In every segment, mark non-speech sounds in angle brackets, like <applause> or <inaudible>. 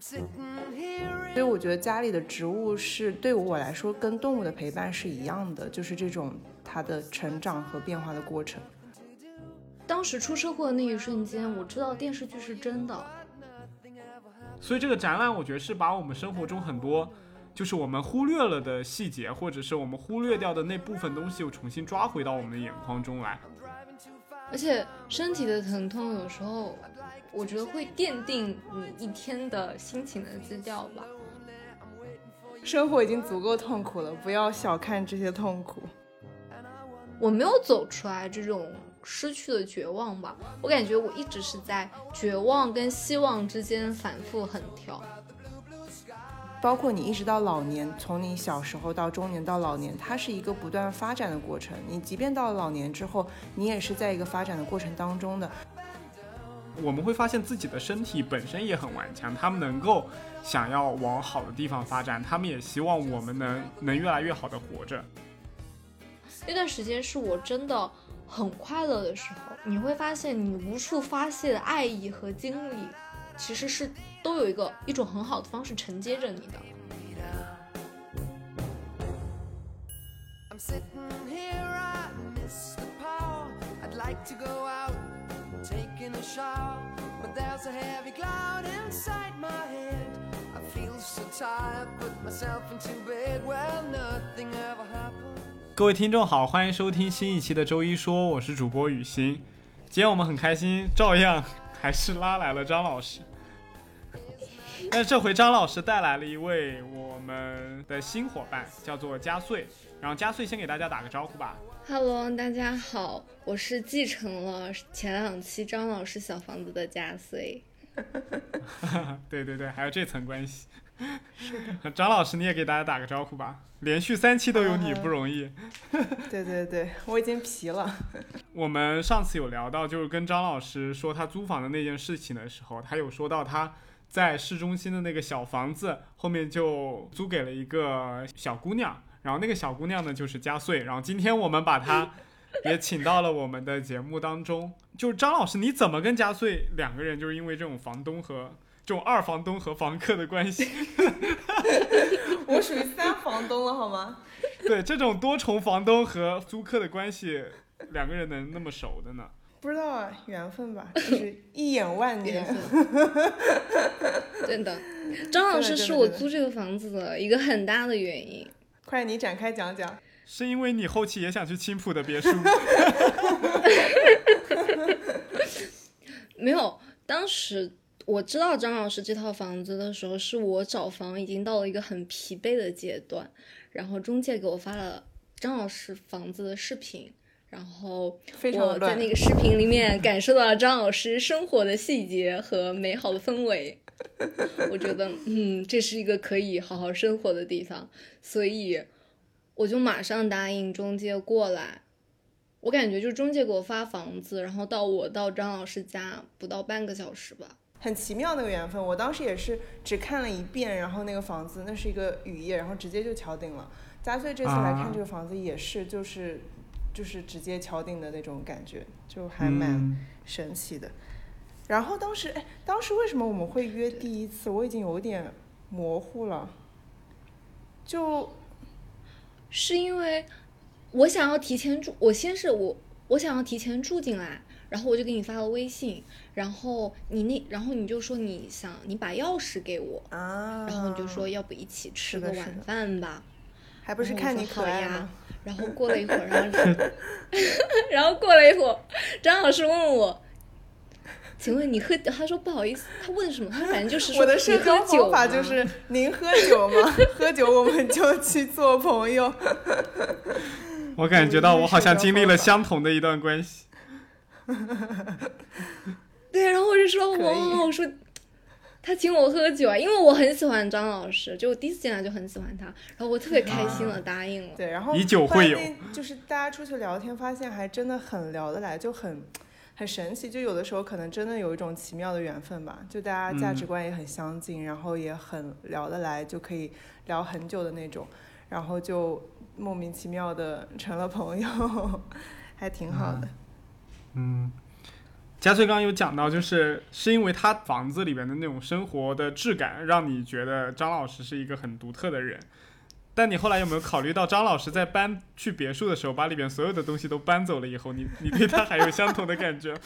所以我觉得家里的植物是对我来说跟动物的陪伴是一样的，就是这种它的成长和变化的过程。当时出车祸的那一瞬间，我知道电视剧是真的。所以这个展览，我觉得是把我们生活中很多，就是我们忽略了的细节，或者是我们忽略掉的那部分东西，又重新抓回到我们的眼眶中来。而且身体的疼痛有时候，我觉得会奠定你一天的心情的基调吧。生活已经足够痛苦了，不要小看这些痛苦。我没有走出来这种失去的绝望吧，我感觉我一直是在绝望跟希望之间反复横跳。包括你一直到老年，从你小时候到中年到老年，它是一个不断发展的过程。你即便到了老年之后，你也是在一个发展的过程当中的。我们会发现自己的身体本身也很顽强，他们能够想要往好的地方发展，他们也希望我们能能越来越好的活着。那段时间是我真的很快乐的时候，你会发现你无处发泄的爱意和精力，其实是都有一个一种很好的方式承接着你的。Taking a shower, but there's a heavy cloud inside my head. I feel so tired, put myself into bed. Well, nothing ever happens 各位听众好，欢迎收听新一期的周一说，我是主播雨欣。今天我们很开心，照样还是拉来了张老师。但这回张老师带来了一位我们的新伙伴，叫做加穗。然后加穗先给大家打个招呼吧。Hello，大家好，我是继承了前两期张老师小房子的嘉穗。<laughs> 对对对，还有这层关系。是的，张老师你也给大家打个招呼吧。连续三期都有你不容易。对对对，我已经皮了。我们上次有聊到，就是跟张老师说他租房的那件事情的时候，他有说到他在市中心的那个小房子后面就租给了一个小姑娘，然后那个小姑娘呢就是加穗，然后今天我们把她 <laughs> 也请到了我们的节目当中。就是张老师，你怎么跟加穗两个人就是因为这种房东和这种二房东和房客的关系？<laughs> 我属于三房东了，好吗？<laughs> 对，这种多重房东和租客的关系，两个人能那么熟的呢？不知道啊，缘分吧，就是一眼万年。真的，张老师是我租这个房子的一个很大的原因。快，你展开讲讲。是因为你后期也想去青浦的别墅？<laughs> 没有，当时我知道张老师这套房子的时候，是我找房已经到了一个很疲惫的阶段，然后中介给我发了张老师房子的视频，然后我在那个视频里面感受到了张老师生活的细节和美好的氛围，我觉得嗯，这是一个可以好好生活的地方，所以我就马上答应中介过来。我感觉就中介给我发房子，然后到我到张老师家不到半个小时吧，很奇妙那个缘分。我当时也是只看了一遍，然后那个房子那是一个雨夜，然后直接就敲定了。嘉穗这次来看这个房子也是，就是就是直接敲定的那种感觉，就还蛮神奇的。然后当时哎，当时为什么我们会约第一次？我已经有点模糊了，就是因为。我想要提前住，我先是我我想要提前住进来，然后我就给你发了微信，然后你那然后你就说你想你把钥匙给我，然后你就说要不一起吃个晚饭吧，还不是看你可爱呀。然后过了一会儿，然后 <laughs> 然后过了一会儿，张老师问我，请问你喝？他说不好意思，他问什么？他反正就是说我的社交方法就是您喝酒吗？<laughs> 喝酒我们就去做朋友。我感觉到我好像经历了相同的一段关系。<laughs> 对，然后我就说，哇，我说他请我喝酒啊，因为我很喜欢张老师，就我第一次见他就很喜欢他，然后我特别开心了，答应了。对，然后以酒会友，就是大家出去聊天，发现还真的很聊得来，就很很神奇。就有的时候可能真的有一种奇妙的缘分吧，就大家价值观也很相近，然后也很聊得来，就可以聊很久的那种，然后就。莫名其妙的成了朋友，<laughs> 还挺好的。嗯，佳翠刚刚有讲到，就是是因为他房子里边的那种生活的质感，让你觉得张老师是一个很独特的人。但你后来有没有考虑到，张老师在搬去别墅的时候，把里边所有的东西都搬走了以后，你 <laughs> 你对他还有相同的感觉？<laughs>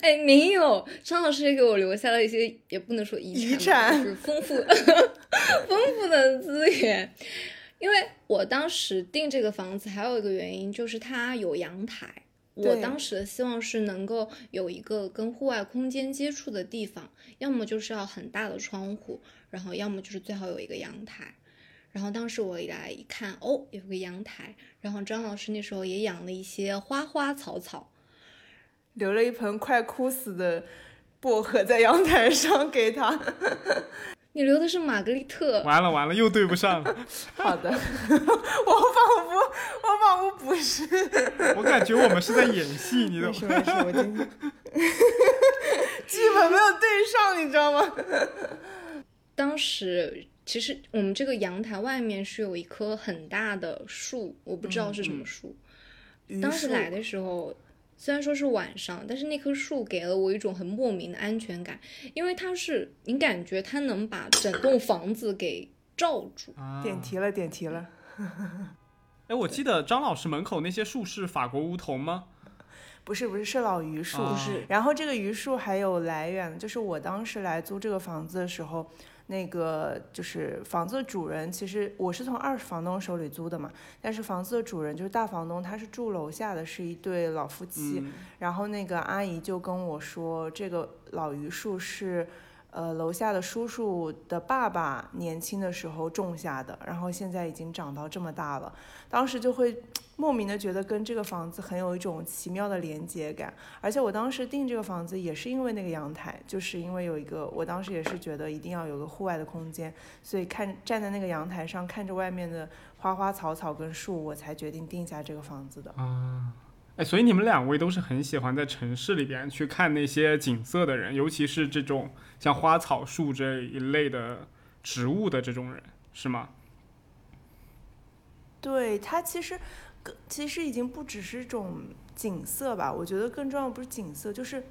哎，没有，张老师也给我留下了一些，也不能说遗产，就是丰富 <laughs> 丰富的资源。因为我当时订这个房子，还有一个原因就是它有阳台。我当时的希望是能够有一个跟户外空间接触的地方，要么就是要很大的窗户，然后要么就是最好有一个阳台。然后当时我一来一看，哦，有个阳台。然后张老师那时候也养了一些花花草草，留了一盆快枯死的薄荷在阳台上给他。你留的是玛格丽特，完了完了，又对不上了。<laughs> 好的，<laughs> 我仿佛我仿佛不是，我感觉我们是在演戏，<laughs> 你懂吗？没事没事，我今天基本没有对上，你知道吗？当时其实我们这个阳台外面是有一棵很大的树，我不知道是什么树。当时来的时候。虽然说是晚上，但是那棵树给了我一种很莫名的安全感，因为它是你感觉它能把整栋房子给罩住。点题了，点题了。<laughs> 哎，我记得张老师门口那些树是法国梧桐吗？不是，不是，是老榆树。不是。然后这个榆树还有来源，就是我当时来租这个房子的时候。那个就是房子的主人，其实我是从二房东手里租的嘛，但是房子的主人就是大房东，他是住楼下的，是一对老夫妻。然后那个阿姨就跟我说，这个老榆树是。呃，楼下的叔叔的爸爸年轻的时候种下的，然后现在已经长到这么大了。当时就会莫名的觉得跟这个房子很有一种奇妙的连接感。而且我当时订这个房子也是因为那个阳台，就是因为有一个，我当时也是觉得一定要有个户外的空间，所以看站在那个阳台上看着外面的花花草草跟树，我才决定定下这个房子的。啊。哎，所以你们两位都是很喜欢在城市里边去看那些景色的人，尤其是这种像花草树这一类的植物的这种人，是吗？对，他其实，其实已经不只是一种景色吧。我觉得更重要不是景色，就是。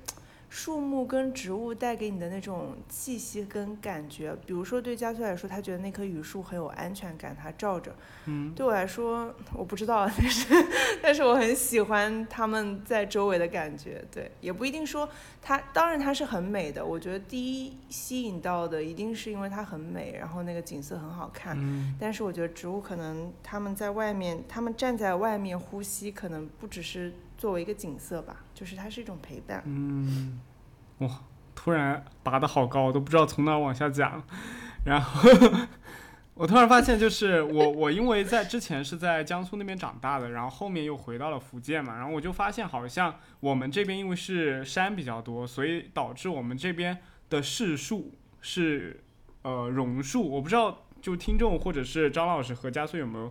树木跟植物带给你的那种气息跟感觉，比如说对加穗来说，他觉得那棵榆树很有安全感，它照着。嗯，对我来说，我不知道，<laughs> 但是但是我很喜欢他们在周围的感觉。对，也不一定说它，当然它是很美的。我觉得第一吸引到的一定是因为它很美，然后那个景色很好看。嗯，但是我觉得植物可能他们在外面，他们站在外面呼吸，可能不只是。作为一个景色吧，就是它是一种陪伴。嗯，哇，突然拔得好高，我都不知道从哪往下讲。然后我突然发现，就是我我因为在之前是在江苏那边长大的，然后后面又回到了福建嘛，然后我就发现好像我们这边因为是山比较多，所以导致我们这边的市树是呃榕树。我不知道就听众或者是张老师和嘉穗有没有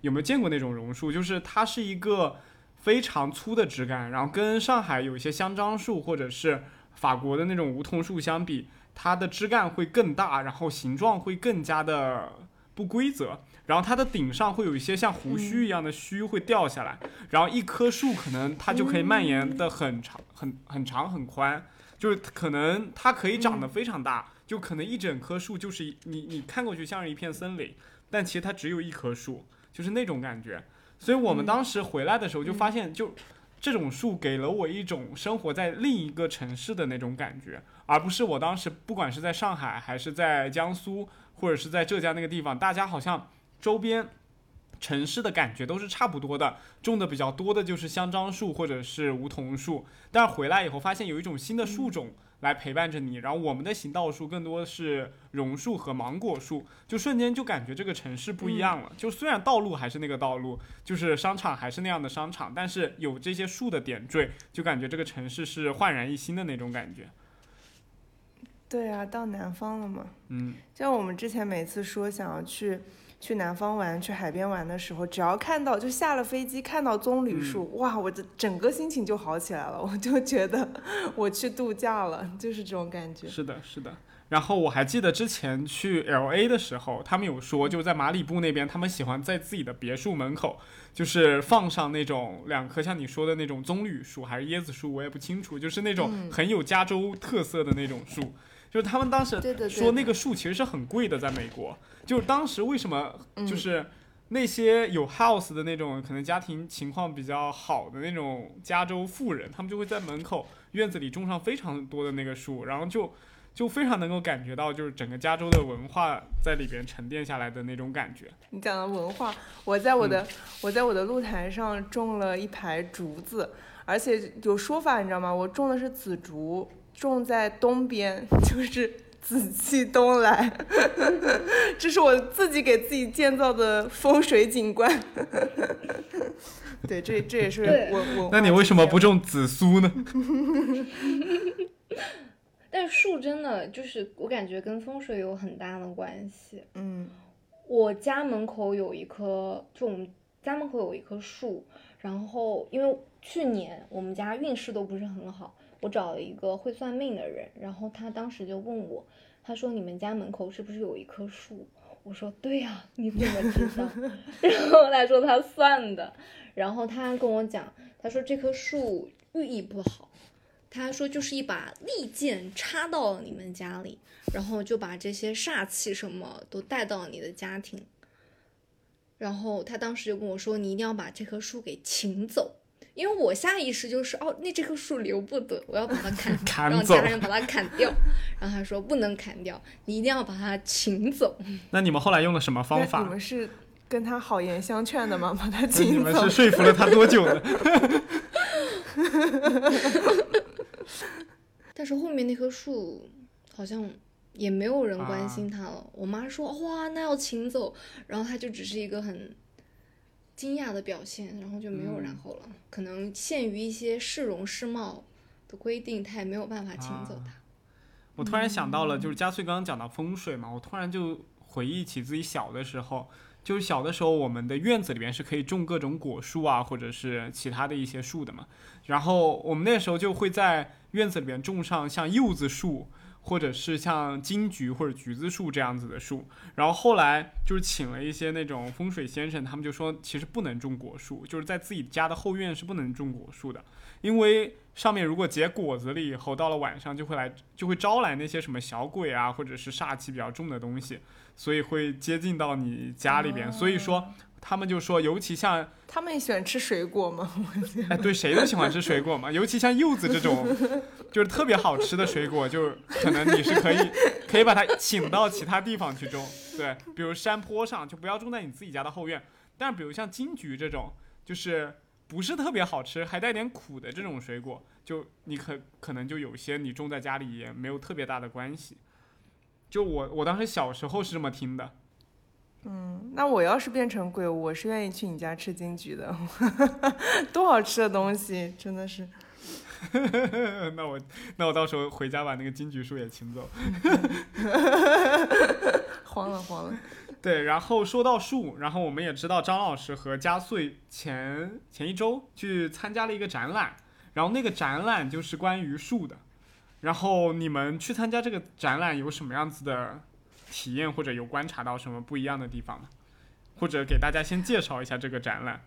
有没有见过那种榕树，就是它是一个。非常粗的枝干，然后跟上海有一些香樟树或者是法国的那种梧桐树相比，它的枝干会更大，然后形状会更加的不规则，然后它的顶上会有一些像胡须一样的须会掉下来，然后一棵树可能它就可以蔓延的很长、很很长、很宽，就是可能它可以长得非常大，就可能一整棵树就是你你看过去像是一片森林，但其实它只有一棵树，就是那种感觉。所以我们当时回来的时候就发现，就这种树给了我一种生活在另一个城市的那种感觉，而不是我当时不管是在上海还是在江苏或者是在浙江那个地方，大家好像周边城市的感觉都是差不多的，种的比较多的就是香樟树或者是梧桐树，但是回来以后发现有一种新的树种。来陪伴着你，然后我们的行道树更多是榕树和芒果树，就瞬间就感觉这个城市不一样了。就虽然道路还是那个道路，就是商场还是那样的商场，但是有这些树的点缀，就感觉这个城市是焕然一新的那种感觉。对啊，到南方了嘛。嗯。像我们之前每次说想要去去南方玩、去海边玩的时候，只要看到就下了飞机看到棕榈树，哇，我的整个心情就好起来了，我就觉得我去度假了，就是这种感觉。是的，是的。然后我还记得之前去 L A 的时候，他们有说，就在马里布那边，他们喜欢在自己的别墅门口，就是放上那种两棵像你说的那种棕榈树还是椰子树，我也不清楚，就是那种很有加州特色的那种树。就是他们当时说那个树其实是很贵的，在美国。就是当时为什么就是那些有 house 的那种可能家庭情况比较好的那种加州富人，他们就会在门口院子里种上非常多的那个树，然后就。就非常能够感觉到，就是整个加州的文化在里边沉淀下来的那种感觉。你讲的文化，我在我的我在我的露台上种了一排竹子，而且有说法，你知道吗？我种的是紫竹，种在东边，<laughs> 就是紫气东来，<laughs> 这是我自己给自己建造的风水景观。<laughs> 对，这这也是我我。那你为什么不种紫苏呢？但树真的就是我感觉跟风水有很大的关系。嗯，我家门口有一棵，就我们家门口有一棵树，然后因为去年我们家运势都不是很好，我找了一个会算命的人，然后他当时就问我，他说你们家门口是不是有一棵树？我说对呀，你怎么知道？<laughs> 然后他说他算的，然后他跟我讲，他说这棵树寓意不好。他说就是一把利剑插到了你们家里，然后就把这些煞气什么都带到你的家庭。然后他当时就跟我说：“你一定要把这棵树给请走。”因为我下意识就是哦，那这棵树留不得，我要把它砍，<laughs> 让家人把它砍掉。然后他说不能砍掉，你一定要把它请走。那你们后来用了什么方法？你们是跟他好言相劝的吗？把他请走？你们是说服了他多久呢？<laughs> 但是后面那棵树好像也没有人关心它了。我妈说：“哇，那要请走。”然后他就只是一个很惊讶的表现，然后就没有然后了。可能限于一些市容市貌的规定，他也没有办法请走它。我突然想到了，就是嘉穗刚刚讲到风水嘛，我突然就回忆起自己小的时候。就是小的时候，我们的院子里面是可以种各种果树啊，或者是其他的一些树的嘛。然后我们那时候就会在院子里面种上像柚子树，或者是像金桔或者橘子树这样子的树。然后后来就是请了一些那种风水先生，他们就说其实不能种果树，就是在自己家的后院是不能种果树的，因为上面如果结果子了以后，到了晚上就会来就会招来那些什么小鬼啊，或者是煞气比较重的东西。所以会接近到你家里边，所以说他们就说，尤其像他们也喜欢吃水果吗？哎，对，谁都喜欢吃水果嘛，尤其像柚子这种，就是特别好吃的水果，就可能你是可以可以把它请到其他地方去种，对，比如山坡上，就不要种在你自己家的后院。但比如像金桔这种，就是不是特别好吃，还带点苦的这种水果，就你可可能就有些你种在家里也没有特别大的关系。就我，我当时小时候是这么听的。嗯，那我要是变成鬼，我是愿意去你家吃金桔的，<laughs> 多好吃的东西，真的是。<laughs> 那我，那我到时候回家把那个金桔树也请走。慌 <laughs> 了慌了。<laughs> 对，然后说到树，然后我们也知道张老师和加穗前前一周去参加了一个展览，然后那个展览就是关于树的。然后你们去参加这个展览有什么样子的体验，或者有观察到什么不一样的地方吗？或者给大家先介绍一下这个展览。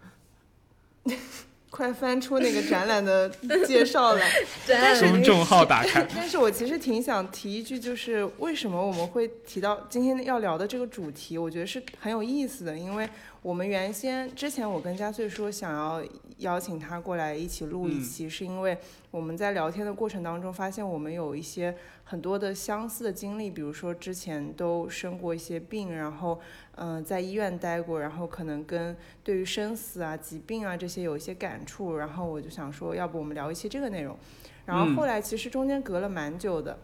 快翻出那个展览的介绍来，<laughs> 公众号打开。<laughs> 但是我其实挺想提一句，就是为什么我们会提到今天要聊的这个主题，我觉得是很有意思的，因为。我们原先之前我跟佳穗说想要邀请他过来一起录一期，是因为我们在聊天的过程当中发现我们有一些很多的相似的经历，比如说之前都生过一些病，然后嗯在医院待过，然后可能跟对于生死啊、疾病啊这些有一些感触，然后我就想说，要不我们聊一期这个内容。然后后来其实中间隔了蛮久的，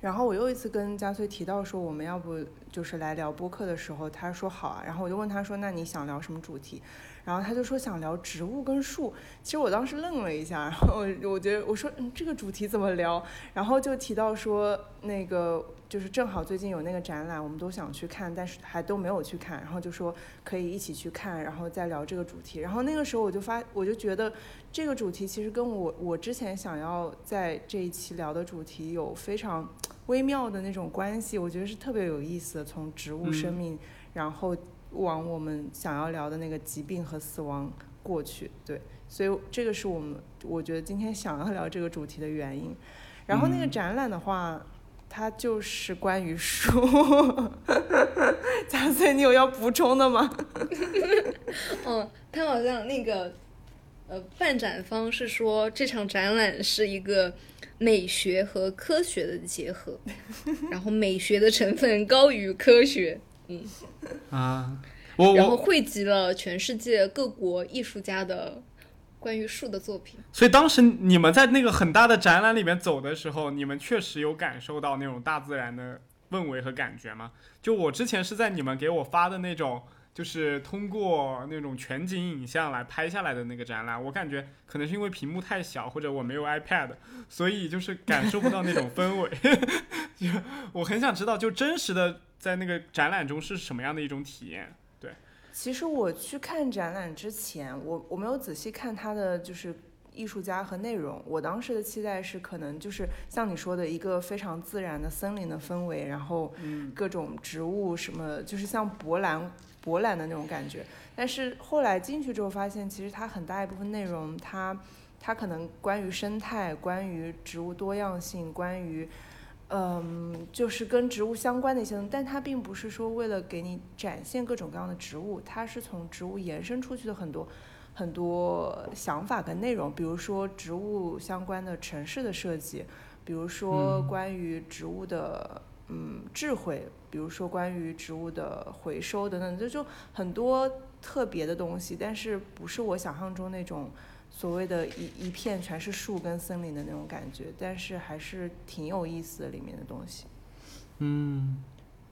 然后我又一次跟佳穗提到说，我们要不就是来聊播客的时候，他说好啊，然后我就问他说，那你想聊什么主题？然后他就说想聊植物跟树。其实我当时愣了一下，然后我我觉得我说嗯这个主题怎么聊？然后就提到说那个就是正好最近有那个展览，我们都想去看，但是还都没有去看，然后就说可以一起去看，然后再聊这个主题。然后那个时候我就发我就觉得这个主题其实跟我我之前想要在这一期聊的主题有非常微妙的那种关系，我觉得是特别有意思的，从植物生命，然后。往我们想要聊的那个疾病和死亡过去，对，所以这个是我们我觉得今天想要聊这个主题的原因。然后那个展览的话，它就是关于书，<laughs> 贾穗，你有要补充的吗？嗯，<laughs> 他好像那个呃，办展方是说这场展览是一个美学和科学的结合，<laughs> 然后美学的成分高于科学。嗯啊，我然后汇集了全世界各国艺术家的关于树的作品。所以当时你们在那个很大的展览里面走的时候，你们确实有感受到那种大自然的氛围和感觉吗？就我之前是在你们给我发的那种，就是通过那种全景影像来拍下来的那个展览，我感觉可能是因为屏幕太小，或者我没有 iPad，所以就是感受不到那种氛围。<laughs> 我很想知道，就真实的。在那个展览中是什么样的一种体验？对，其实我去看展览之前，我我没有仔细看它的就是艺术家和内容。我当时的期待是可能就是像你说的一个非常自然的森林的氛围，然后各种植物什么，就是像博览博览的那种感觉。但是后来进去之后发现，其实它很大一部分内容，它它可能关于生态、关于植物多样性、关于。嗯，就是跟植物相关的一些东西，但它并不是说为了给你展现各种各样的植物，它是从植物延伸出去的很多很多想法跟内容，比如说植物相关的城市的设计，比如说关于植物的嗯智慧，比如说关于植物的回收等等，这就很多特别的东西，但是不是我想象中那种。所谓的一一片全是树跟森林的那种感觉，但是还是挺有意思的里面的东西。嗯，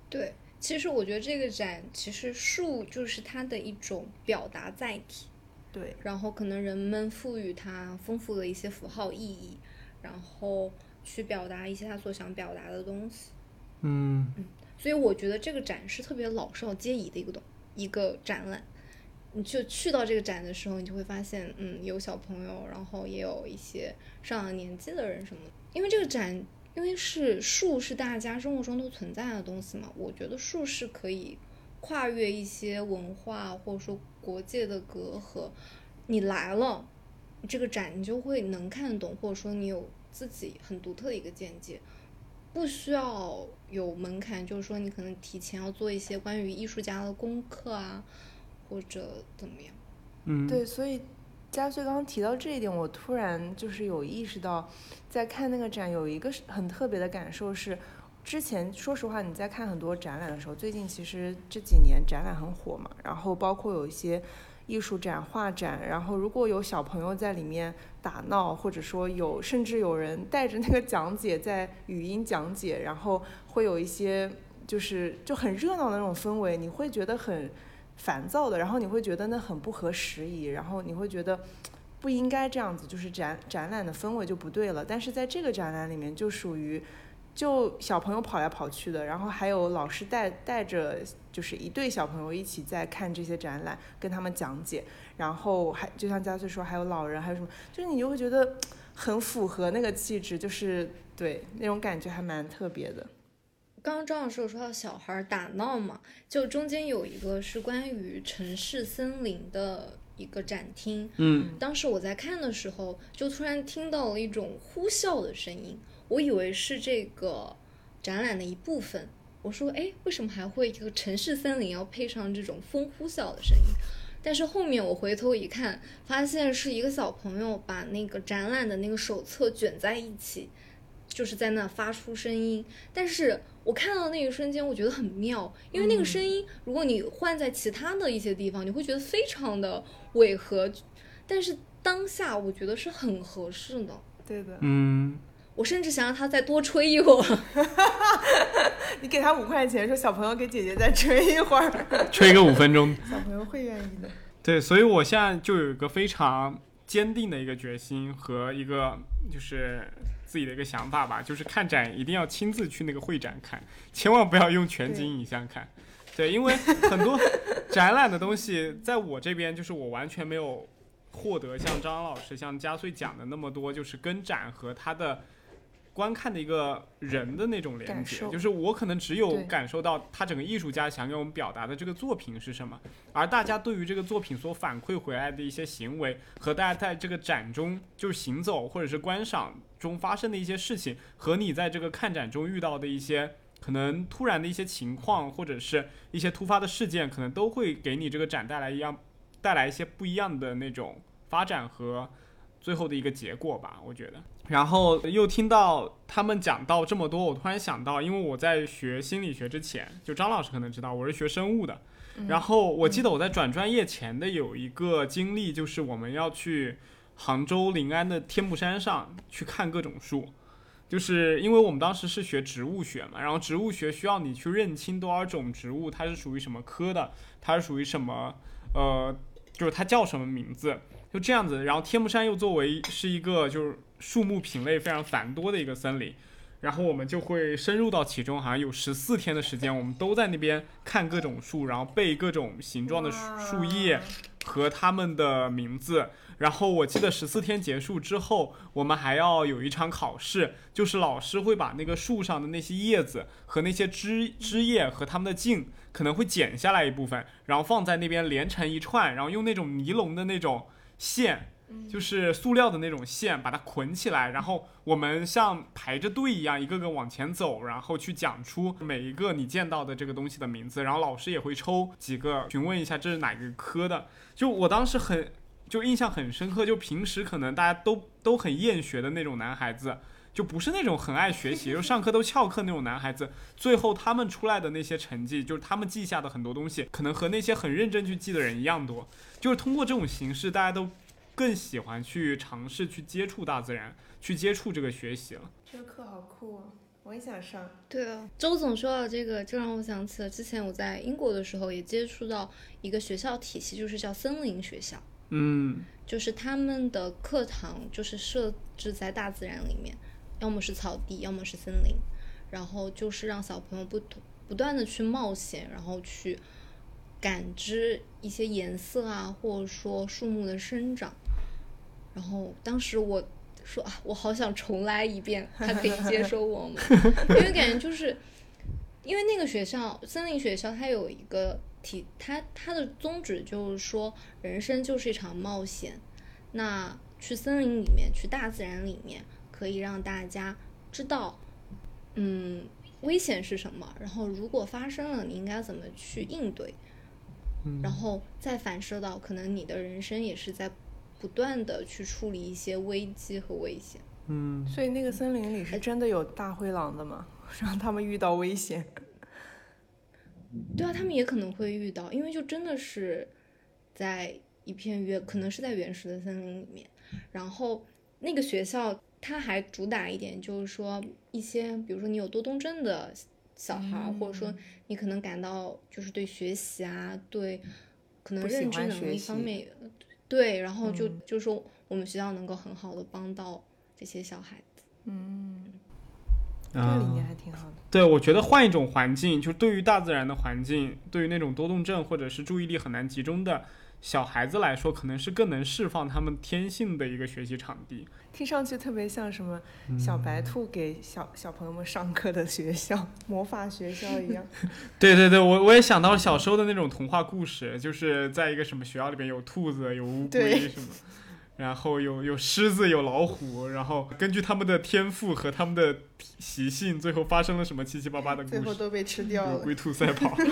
对，其实我觉得这个展其实树就是它的一种表达载体。对，然后可能人们赋予它丰富的一些符号意义，然后去表达一些他所想表达的东西。嗯嗯，所以我觉得这个展是特别老少皆宜的一个东一个展览。你就去到这个展的时候，你就会发现，嗯，有小朋友，然后也有一些上了年纪的人什么。因为这个展，因为是树是大家生活中都存在的东西嘛，我觉得树是可以跨越一些文化或者说国界的隔阂。你来了，这个展你就会能看得懂，或者说你有自己很独特的一个见解，不需要有门槛，就是说你可能提前要做一些关于艺术家的功课啊。或者怎么样？嗯，对，所以嘉穗刚刚提到这一点，我突然就是有意识到，在看那个展有一个很特别的感受是，之前说实话你在看很多展览的时候，最近其实这几年展览很火嘛，然后包括有一些艺术展、画展，然后如果有小朋友在里面打闹，或者说有甚至有人带着那个讲解在语音讲解，然后会有一些就是就很热闹的那种氛围，你会觉得很。烦躁的，然后你会觉得那很不合时宜，然后你会觉得不应该这样子，就是展展览的氛围就不对了。但是在这个展览里面，就属于就小朋友跑来跑去的，然后还有老师带带着，就是一对小朋友一起在看这些展览，跟他们讲解，然后还就像佳穗说，还有老人，还有什么，就是你就会觉得很符合那个气质，就是对那种感觉还蛮特别的。刚刚张老师有说到小孩打闹嘛，就中间有一个是关于城市森林的一个展厅。嗯，当时我在看的时候，就突然听到了一种呼啸的声音，我以为是这个展览的一部分。我说，哎，为什么还会一个城市森林要配上这种风呼啸的声音？但是后面我回头一看，发现是一个小朋友把那个展览的那个手册卷在一起。就是在那发出声音，但是我看到那一瞬间，我觉得很妙，因为那个声音，如果你换在其他的一些地方，你会觉得非常的违和，但是当下我觉得是很合适的。对的，嗯，我甚至想让他再多吹一会儿。<laughs> 你给他五块钱，说小朋友给姐姐再吹一会儿，<laughs> 吹个五分钟。<laughs> 小朋友会愿意的。对，所以我现在就有一个非常坚定的一个决心和一个就是自己的一个想法吧，就是看展一定要亲自去那个会展看，千万不要用全景影像看。对，因为很多展览的东西在我这边就是我完全没有获得像张老师、像嘉穗讲的那么多，就是跟展和他的。观看的一个人的那种连接，就是我可能只有感受到他整个艺术家想给我们表达的这个作品是什么，而大家对于这个作品所反馈回来的一些行为和大家在这个展中就是行走或者是观赏中发生的一些事情，和你在这个看展中遇到的一些可能突然的一些情况或者是一些突发的事件，可能都会给你这个展带来一样带来一些不一样的那种发展和最后的一个结果吧，我觉得。然后又听到他们讲到这么多，我突然想到，因为我在学心理学之前，就张老师可能知道我是学生物的。然后我记得我在转专业前的有一个经历，就是我们要去杭州临安的天目山上去看各种树，就是因为我们当时是学植物学嘛，然后植物学需要你去认清多少种植物，它是属于什么科的，它是属于什么，呃，就是它叫什么名字，就这样子。然后天目山又作为是一个就是。树木品类非常繁多的一个森林，然后我们就会深入到其中，好像有十四天的时间，我们都在那边看各种树，然后背各种形状的树叶和它们的名字。然后我记得十四天结束之后，我们还要有一场考试，就是老师会把那个树上的那些叶子和那些枝枝叶和它们的茎，可能会剪下来一部分，然后放在那边连成一串，然后用那种尼龙的那种线。就是塑料的那种线，把它捆起来，然后我们像排着队一样，一个个往前走，然后去讲出每一个你见到的这个东西的名字，然后老师也会抽几个询问一下这是哪个科的。就我当时很 <laughs> 就印象很深刻，就平时可能大家都都很厌学的那种男孩子，就不是那种很爱学习，就上课都翘课那种男孩子，最后他们出来的那些成绩，就是他们记下的很多东西，可能和那些很认真去记的人一样多。就是通过这种形式，大家都。更喜欢去尝试去接触大自然，去接触这个学习了。这个课好酷啊，我也想上。对啊，周总说到这个，就让我想起了之前我在英国的时候也接触到一个学校体系，就是叫森林学校。嗯，就是他们的课堂就是设置在大自然里面，要么是草地，要么是森林，然后就是让小朋友不不断的去冒险，然后去感知一些颜色啊，或者说树木的生长。然后当时我说啊，我好想重来一遍，他可以接受我吗？<laughs> 因为感觉就是，因为那个学校森林学校，它有一个体，它它的宗旨就是说，人生就是一场冒险。那去森林里面，去大自然里面，可以让大家知道，嗯，危险是什么，然后如果发生了，你应该怎么去应对，然后再反射到可能你的人生也是在。不断的去处理一些危机和危险，嗯，所以那个森林里是真的有大灰狼的吗？<laughs> 让他们遇到危险？对啊，他们也可能会遇到，因为就真的是在一片原，可能是在原始的森林里面。然后那个学校它还主打一点，就是说一些，比如说你有多动症的小孩，或者说你可能感到就是对学习啊，对可能认知能力方面。对，然后就就说我们学校能够很好的帮到这些小孩子，嗯，这个理念还挺好的。对，我觉得换一种环境，就对于大自然的环境，对于那种多动症或者是注意力很难集中的。小孩子来说，可能是更能释放他们天性的一个学习场地。听上去特别像什么小白兔给小小朋友们上课的学校，魔法学校一样。<laughs> 对对对，我我也想到小时候的那种童话故事，就是在一个什么学校里边有兔子、有乌龟什么，然后有有狮子、有老虎，然后根据他们的天赋和他们的习性，最后发生了什么七七八八的故事，最后都被吃掉了。龟兔赛跑。<laughs> <laughs>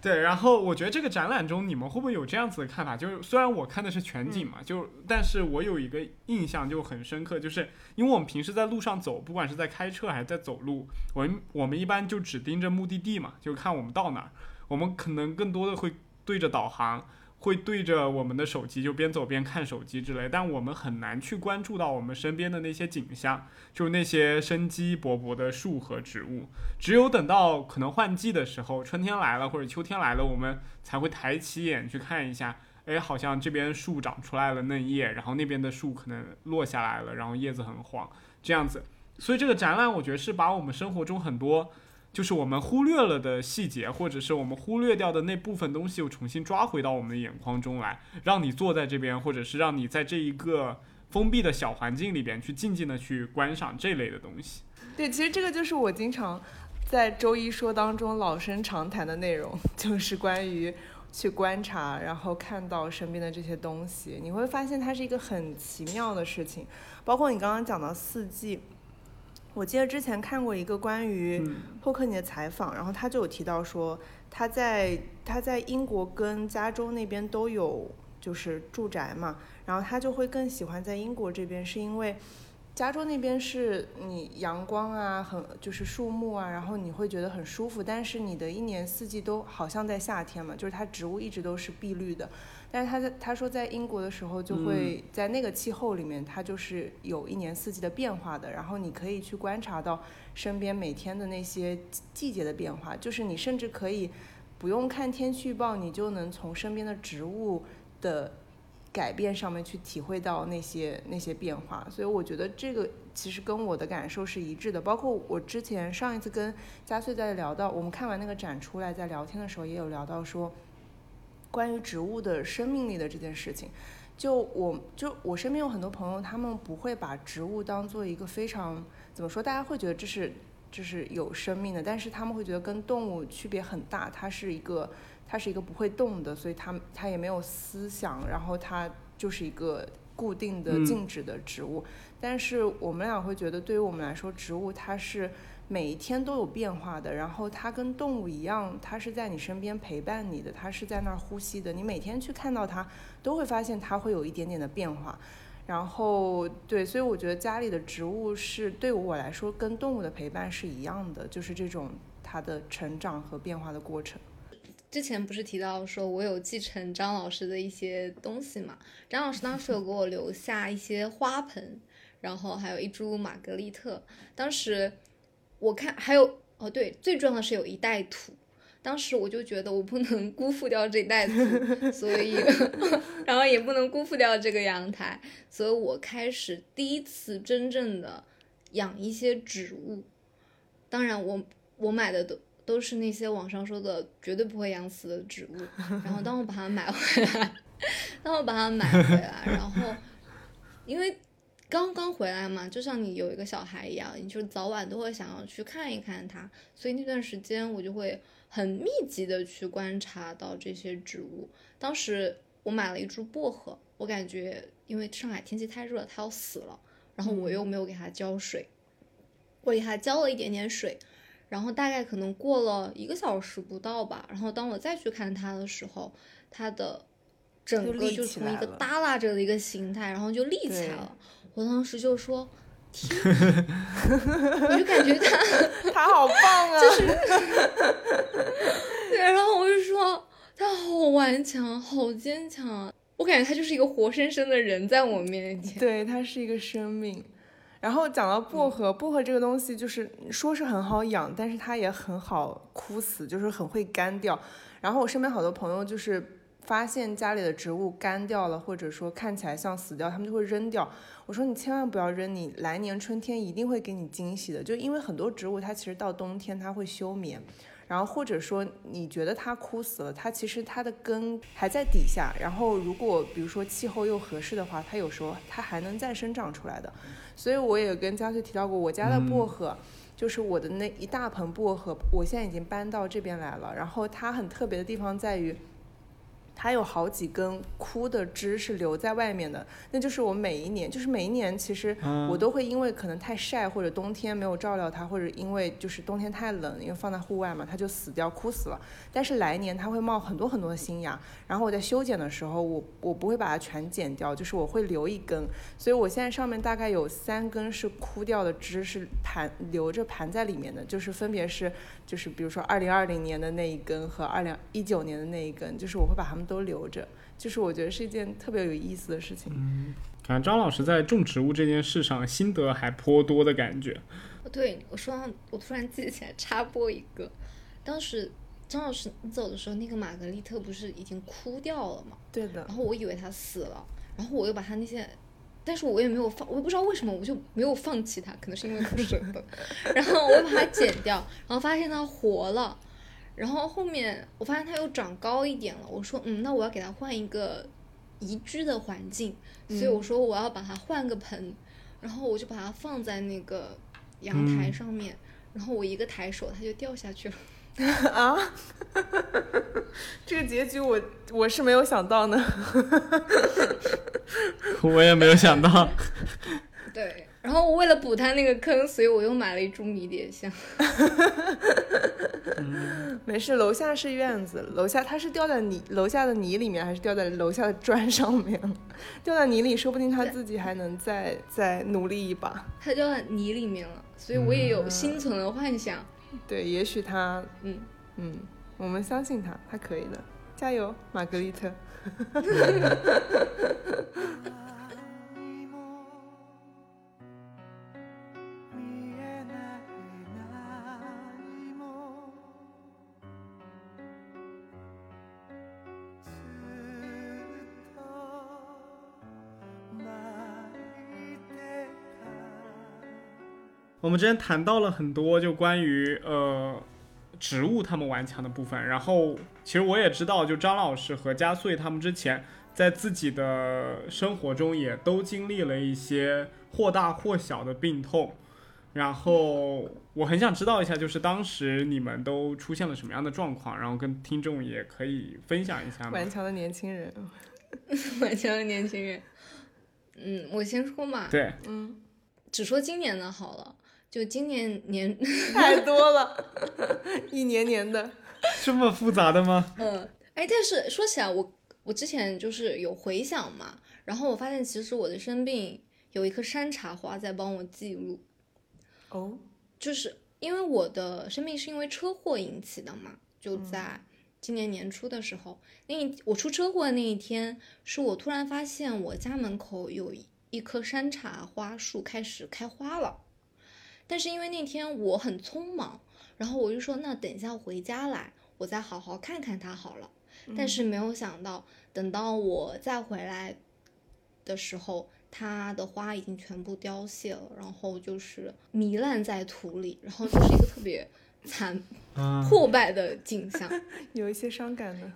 对，然后我觉得这个展览中，你们会不会有这样子的看法？就是虽然我看的是全景嘛，就但是我有一个印象就很深刻，就是因为我们平时在路上走，不管是在开车还是在走路，我们我们一般就只盯着目的地嘛，就看我们到哪儿，我们可能更多的会对着导航。会对着我们的手机就边走边看手机之类，但我们很难去关注到我们身边的那些景象，就是那些生机勃勃的树和植物。只有等到可能换季的时候，春天来了或者秋天来了，我们才会抬起眼去看一下，哎，好像这边树长出来了嫩叶，然后那边的树可能落下来了，然后叶子很黄，这样子。所以这个展览，我觉得是把我们生活中很多。就是我们忽略了的细节，或者是我们忽略掉的那部分东西，又重新抓回到我们的眼眶中来，让你坐在这边，或者是让你在这一个封闭的小环境里边去静静的去观赏这类的东西。对，其实这个就是我经常在周一说当中老生常谈的内容，<laughs> 就是关于去观察，然后看到身边的这些东西，你会发现它是一个很奇妙的事情。包括你刚刚讲到四季。我记得之前看过一个关于霍克尼的采访，然后他就有提到说，他在他在英国跟加州那边都有就是住宅嘛，然后他就会更喜欢在英国这边，是因为。加州那边是你阳光啊，很就是树木啊，然后你会觉得很舒服。但是你的一年四季都好像在夏天嘛，就是它植物一直都是碧绿的。但是他在他说在英国的时候，就会在那个气候里面，它就是有一年四季的变化的。然后你可以去观察到身边每天的那些季节的变化，就是你甚至可以不用看天气预报，你就能从身边的植物的。改变上面去体会到那些那些变化，所以我觉得这个其实跟我的感受是一致的。包括我之前上一次跟嘉穗在聊到，我们看完那个展出来在聊天的时候，也有聊到说，关于植物的生命力的这件事情。就我就我身边有很多朋友，他们不会把植物当做一个非常怎么说，大家会觉得这是这是有生命的，但是他们会觉得跟动物区别很大，它是一个。它是一个不会动的，所以它它也没有思想，然后它就是一个固定的静止的植物。但是我们俩会觉得，对于我们来说，植物它是每一天都有变化的，然后它跟动物一样，它是在你身边陪伴你的，它是在那儿呼吸的。你每天去看到它，都会发现它会有一点点的变化。然后对，所以我觉得家里的植物是对我来说跟动物的陪伴是一样的，就是这种它的成长和变化的过程。之前不是提到说我有继承张老师的一些东西嘛？张老师当时有给我留下一些花盆，然后还有一株玛格丽特。当时我看还有哦，对，最重要的是有一袋土。当时我就觉得我不能辜负掉这袋土，所以 <laughs> 然后也不能辜负掉这个阳台，所以我开始第一次真正的养一些植物。当然，我我买的都。都是那些网上说的绝对不会养死的植物，然后当我把它买回来，当我把它买回来，然后因为刚刚回来嘛，就像你有一个小孩一样，你就早晚都会想要去看一看它，所以那段时间我就会很密集的去观察到这些植物。当时我买了一株薄荷，我感觉因为上海天气太热，它要死了，然后我又没有给它浇水，我给它浇了一点点水。然后大概可能过了一个小时不到吧，然后当我再去看它的时候，它的整个就从一个耷拉着的一个形态，然后就立起来了。我当时就说：“天，我就感觉他 <laughs> 他好棒啊！<laughs> ”就是对，然后我就说他好顽强，好坚强啊。我感觉他就是一个活生生的人在我面前。对，他是一个生命。然后讲到薄荷，薄荷这个东西就是说是很好养，但是它也很好枯死，就是很会干掉。然后我身边好多朋友就是发现家里的植物干掉了，或者说看起来像死掉，他们就会扔掉。我说你千万不要扔，你来年春天一定会给你惊喜的。就因为很多植物它其实到冬天它会休眠。然后或者说你觉得它枯死了，它其实它的根还在底下。然后如果比如说气候又合适的话，它有时候它还能再生长出来的。所以我也跟嘉穗提到过，我家的薄荷，就是我的那一大盆薄荷，我现在已经搬到这边来了。然后它很特别的地方在于。它有好几根枯的枝是留在外面的，那就是我每一年，就是每一年，其实我都会因为可能太晒或者冬天没有照料它，或者因为就是冬天太冷，因为放在户外嘛，它就死掉枯死了。但是来年它会冒很多很多的新芽，然后我在修剪的时候，我我不会把它全剪掉，就是我会留一根。所以我现在上面大概有三根是枯掉的枝是盘留着盘在里面的，就是分别是就是比如说二零二零年的那一根和二零一九年的那一根，就是我会把它们。都留着，就是我觉得是一件特别有意思的事情。嗯，感觉张老师在种植物这件事上心得还颇多的感觉。对，我说到我突然记起来插播一个，当时张老师你走的时候，那个玛格丽特不是已经枯掉了吗？对的然，后我以为它死了，然后我又把它那些，但是我也没有放，我也不知道为什么我就没有放弃它，可能是因为不舍得，<laughs> 然后我又把它剪掉，然后发现它活了，然后后面我发现它又长高一点了，我说嗯，那我要给它换一个宜居的环境，所以我说我要把它换个盆，然后我就把它放在那个阳台嗯。上面，然后我一个抬手它就掉下去了。<laughs> 啊，<laughs> 这个结局我我是没有想到呢。<laughs> 我也没有想到，对，然后我为了补他那个坑，所以我又买了一株迷迭香。没事，楼下是院子，楼下它是掉在泥楼下的泥里面，还是掉在楼下的砖上面？掉在泥里，说不定它自己还能再再努力一把。它掉在泥里面了，所以我也有心存的幻想。对，也许他，嗯，嗯，我们相信他，他可以的，加油，玛格丽特。<laughs> 我们之前谈到了很多就关于呃植物他们顽强的部分，然后其实我也知道，就张老师和加穗他们之前在自己的生活中也都经历了一些或大或小的病痛，然后我很想知道一下，就是当时你们都出现了什么样的状况，然后跟听众也可以分享一下吗？顽强的年轻人，<laughs> 顽强的年轻人。嗯，我先说嘛，对，嗯，只说今年的好了。就今年年，<laughs> 太多了，一年年的。这么复杂的吗？嗯，哎，但是说起来，我我之前就是有回想嘛，然后我发现其实我的生病有一棵山茶花在帮我记录，哦，就是因为我的生病是因为车祸引起的嘛，就在今年年初的时候，那一我出车祸的那一天，是我突然发现我家门口有一一棵山茶花树开始开花了，但是因为那天我很匆忙，然后我就说那等一下回家来，我再好好看看它好了。但是没有想到，等到我再回来的时候，它的花已经全部凋谢了，然后就是糜烂在土里，然后就是一个特别惨啊，破败的景象。<laughs> 有一些伤感的。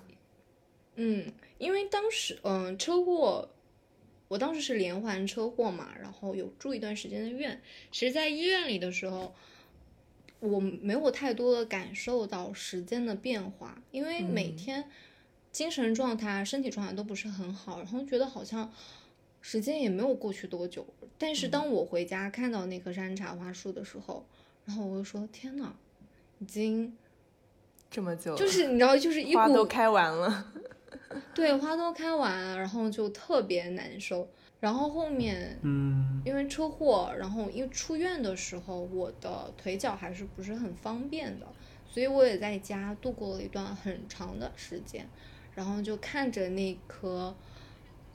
嗯，因为当时嗯车祸，我当时是连环车祸嘛，然后有住一段时间的院。其实，在医院里的时候，我没有太多的感受到时间的变化，因为每天精神状态、身体状态都不是很好，然后觉得好像时间也没有过去多久。但是当我回家看到那棵山茶花树的时候，然后我就说：“天呐，已经这么久了，就是你知道，就是一股花都开完了。<laughs> 对，花都开完，然后就特别难受。然后后面嗯因为车祸，然后因为出院的时候，我的腿脚还是不是很方便的，所以我也在家度过了一段很长的时间。然后就看着那棵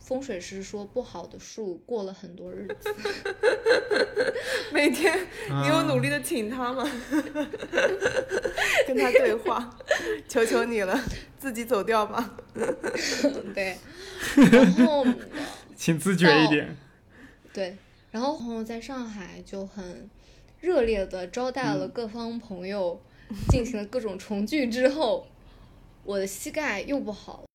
风水师说不好的树过了很多日子。<laughs> 每天你有努力的，请他吗？<laughs> 跟他对话，求求你了，自己走掉吧。<laughs> 对，然后请自觉一点。对，然后然后在上海就很热烈的招待了各方朋友，进行了各种重聚之后，我的膝盖又不好了。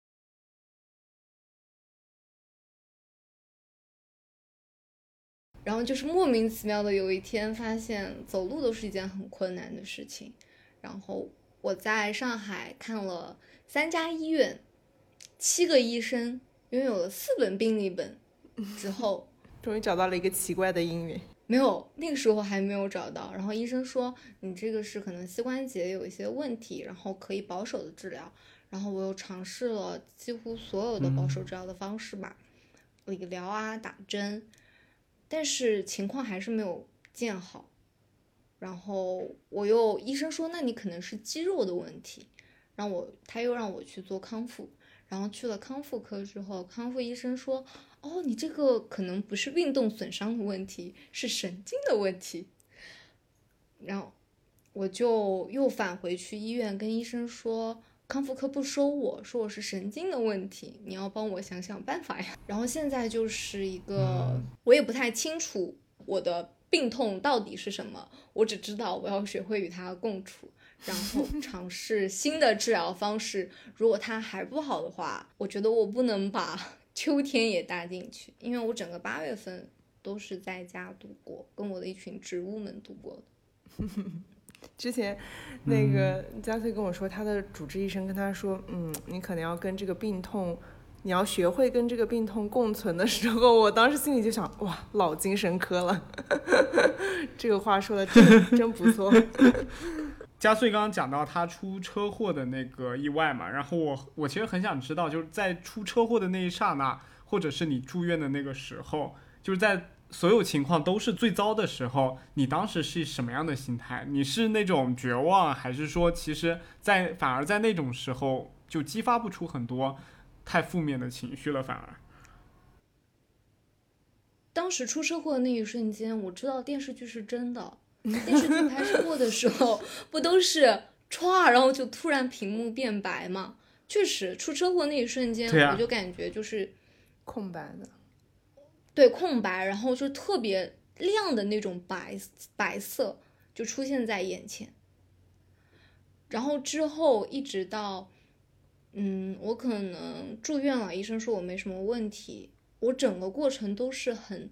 然后就是莫名其妙的有一天发现走路都是一件很困难的事情，然后我在上海看了三家医院，七个医生，拥有了四本病历本 <laughs> 之后，终于找到了一个奇怪的姻缘。没有，那个时候还没有找到。然后医生说你这个是可能膝关节有一些问题，然后可以保守的治疗。然后我又尝试了几乎所有的保守治疗的方式吧，理疗啊，打针，但是情况还是没有见好。然后我又医生说，那你可能是肌肉的问题，让我他又让我去做康复。然后去了康复科之后，康复医生说，哦，你这个可能不是运动损伤的问题，是神经的问题。然后我就又返回去医院跟医生说，康复科不收我，说我是神经的问题，你要帮我想想办法呀。然后现在就是一个，我也不太清楚我的病痛到底是什么，我只知道我要学会与它共处，然后 <laughs> 尝试新的治疗方式。如果它还不好的话，我觉得我不能把 <laughs> 秋天也搭进去，因为我整个八月份都是在家度过，跟我的一群植物们度过的。<laughs> 之前那个嘉翠跟我说，他的主治医生跟他说，嗯，你可能要跟这个病痛，你要学会跟这个病痛共存的时候，我当时心里就想，哇，老精神科了，<laughs> 这个话说的真真不错。<laughs> 加穗刚刚讲到他出车祸的那个意外嘛，然后我我其实很想知道，就是在出车祸的那一刹那，或者是你住院的那个时候，就是在所有情况都是最糟的时候，你当时是什么样的心态？你是那种绝望，还是说其实在反而在那种时候就激发不出很多太负面的情绪了？反而当时出车祸的那一瞬间，我知道电视剧是真的。<laughs> 电视剧拍摄过的时候，不都是歘，然后就突然屏幕变白吗？确实，出车祸那一瞬间，啊我就感觉就是空白的，对空白，然后就特别亮的那种白白色就出现在眼前。然后之后一直到，嗯，我可能住院了，医生说我没什么问题，我整个过程都是很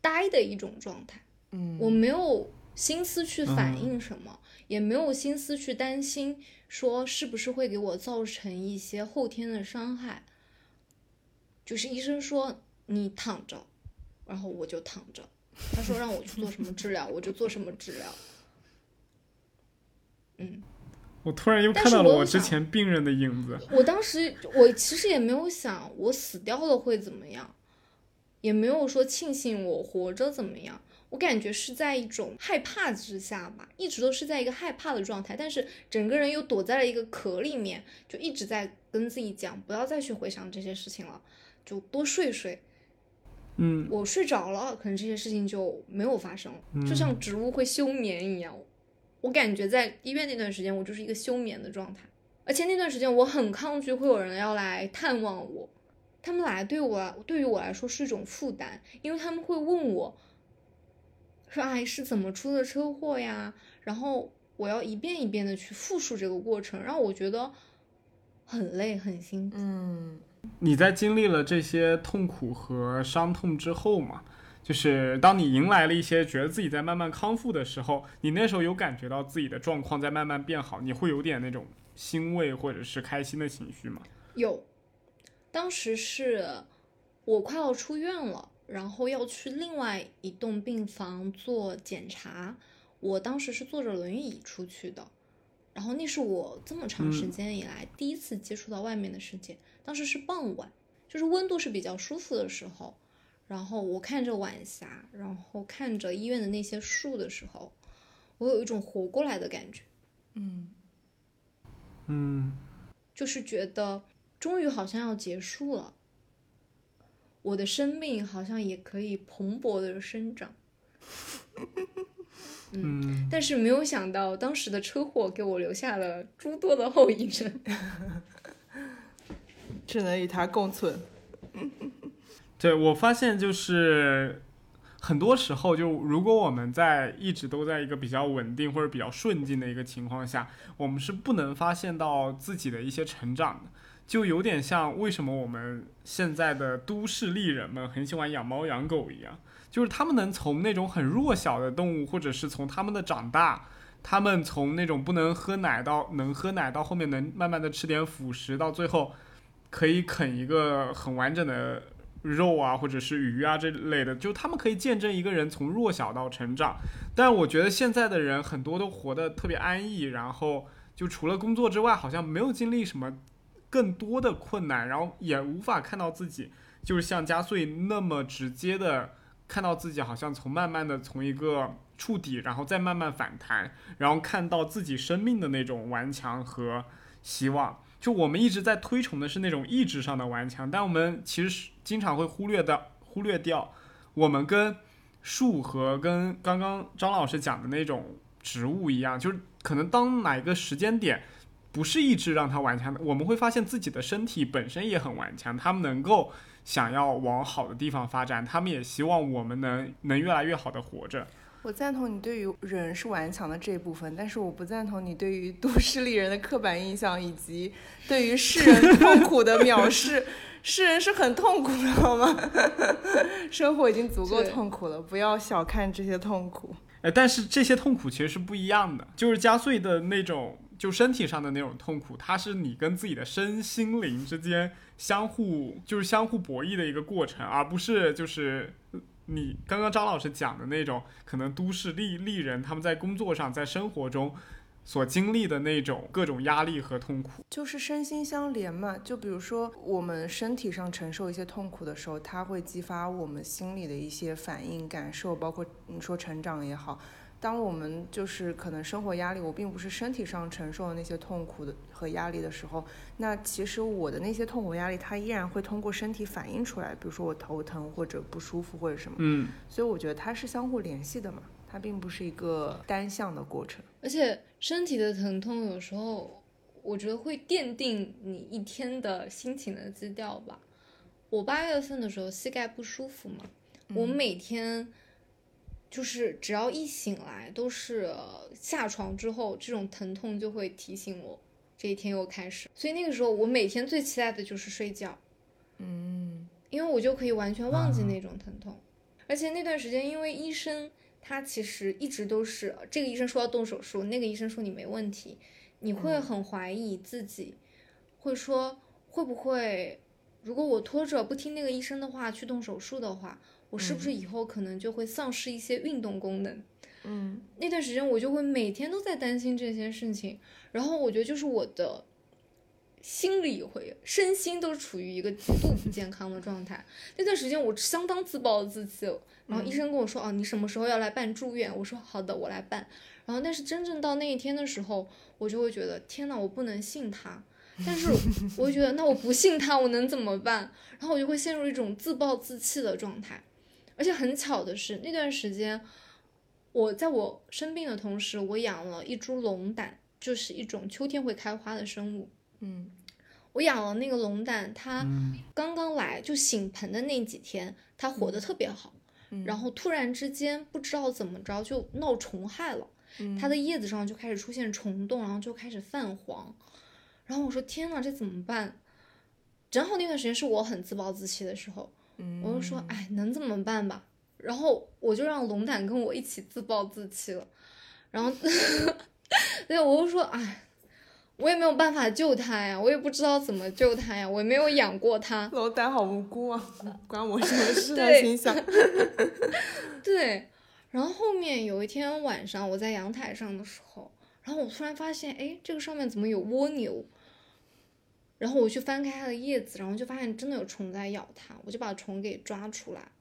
呆的一种状态。嗯，我没有心思去反应什么，也没有心思去担心说是不是会给我造成一些后天的伤害。就是医生说你躺着，然后我就躺着。他说让我去做什么治疗，我就做什么治疗。嗯，我突然又看到了我之前病人的影子。我当时我其实也没有想我死掉了会怎么样，也没有说庆幸我活着怎么样。我感觉是在一种害怕之下吧，一直都是在一个害怕的状态，但是整个人又躲在了一个壳里面，就一直在跟自己讲不要再去回想这些事情了，就多睡睡。嗯，我睡着了，可能这些事情就没有发生了，就像植物会休眠一样。我感觉在医院那段时间，我就是一个休眠的状态，而且那段时间我很抗拒会有人要来探望我，他们来对我对于我来说是一种负担，因为他们会问我，说哎是怎么出的车祸呀？然后我要一遍一遍的去复述这个过程，让我觉得很累很辛苦。嗯，你在经历了这些痛苦和伤痛之后嘛，就是当你迎来了一些觉得自己在慢慢康复的时候，你那时候有感觉到自己的状况在慢慢变好，你会有点那种欣慰或者是开心的情绪吗？有，当时是我快要出院了，然后要去另外一栋病房做检查，我当时是坐着轮椅出去的，然后那是我这么长时间以来第一次接触到外面的世界，当时是傍晚，就是温度是比较舒服的时候，然后我看着晚霞，然后看着医院的那些树的时候，我有一种活过来的感觉。嗯嗯，就是觉得终于好像要结束了，我的生命好像也可以蓬勃的生长。<laughs> 嗯，但是没有想到当时的车祸给我留下了诸多的后遗症。<laughs> 只能与它共存。<laughs> 对我发现就是很多时候，就如果我们在一直都在一个比较稳定或者比较顺境的一个情况下，我们是不能发现到自己的一些成长的。就有点像为什么我们现在的都市丽人们很喜欢养猫养狗一样，就是他们能从那种很弱小的动物，或者是从他们的长大，他们从那种不能喝奶到能喝奶，到后面能慢慢的吃点辅食，到最后可以啃一个很完整的肉啊，或者是鱼啊这类的，就他们可以见证一个人从弱小到成长。但我觉得现在的人很多都活得特别安逸，然后就除了工作之外，好像没有经历什么更多的困难，然后也无法看到自己就是像加穗那么直接的看到自己好像从慢慢的从一个触底，然后再慢慢反弹，然后看到自己生命的那种顽强和希望。就我们一直在推崇的是那种意志上的顽强，但我们其实经常会忽略到忽略掉我们跟树和跟刚刚张老师讲的那种植物一样，就是可能当哪一个时间点不是意志让它顽强的，我们会发现自己的身体本身也很顽强，他们能够想要往好的地方发展，他们也希望我们能能越来越好的活着。我赞同你对于人是顽强的这一部分，但是我不赞同你对于都市丽人的刻板印象，以及对于世人 <laughs> 痛苦的藐视。世人是很痛苦的，好吗？<laughs> 生活已经足够痛苦了，不要小看这些痛苦。哎，但是这些痛苦其实是不一样的，就是加穗的那种，就身体上的那种痛苦，它是你跟自己的身心灵之间相互，就是相互博弈的一个过程，而不是就是你刚刚张老师讲的那种，可能都市丽丽人他们在工作上，在生活中所经历的那种各种压力和痛苦。就是身心相连嘛。就比如说，我们身体上承受一些痛苦的时候，它会激发我们心里的一些反应、感受，包括你说成长也好。当我们就是可能生活压力，我并不是身体上承受的那些痛苦的和压力的时候，那其实我的那些痛苦压力，它依然会通过身体反映出来，比如说我头疼或者不舒服或者什么。嗯，所以我觉得它是相互联系的嘛，它并不是一个单向的过程。而且身体的疼痛有时候，我觉得会奠定你一天的心情的基调吧。我八月份的时候膝盖不舒服嘛，我每天就是只要一醒来都是呃下床之后，这种疼痛就会提醒我这一天又开始。所以那个时候我每天最期待的就是睡觉，嗯因为我就可以完全忘记那种疼痛。而且那段时间，因为医生他其实一直都是这个医生说要动手术，那个医生说你没问题，你会很怀疑自己，会说会不会，如果我拖着不听那个医生的话去动手术的话，我是不是以后可能就会丧失一些运动功能？嗯那段时间我就会每天都在担心这些事情，然后我觉得就是我的心理会身心都处于一个极度不健康的状态。那段时间我相当自暴自弃，然后医生跟我说：“哦，你什么时候要来办住院？”我说：“好的，我来办。”然后但是真正到那一天的时候，我就会觉得天呐，我不能信他。但是我就觉得，那我不信他，我能怎么办？然后我就会陷入一种自暴自弃的状态。而且很巧的是，那段时间我在我生病的同时，我养了一株龙胆，就是一种秋天会开花的生物。嗯我养了那个龙胆，它刚刚来就醒盆的那几天，它活得特别好。嗯然后突然之间不知道怎么着就闹虫害了，嗯它的叶子上就开始出现虫洞，然后就开始泛黄。然后我说天呐，这怎么办？正好那段时间是我很自暴自弃的时候，嗯我就说，哎，能怎么办吧？然后我就让龙胆跟我一起自暴自弃了。然后，<laughs> 对，我就说，哎，我也没有办法救他呀，我也不知道怎么救他呀，我也没有养过他。龙胆好无辜啊，<laughs> 关我什么事啊？对心想，<laughs> 对，然后后面有一天晚上，我在阳台上的时候，然后我突然发现，哎，这个上面怎么有蜗牛？然后我去翻开它的叶子，然后就发现真的有虫在咬它，我就把虫给抓出来，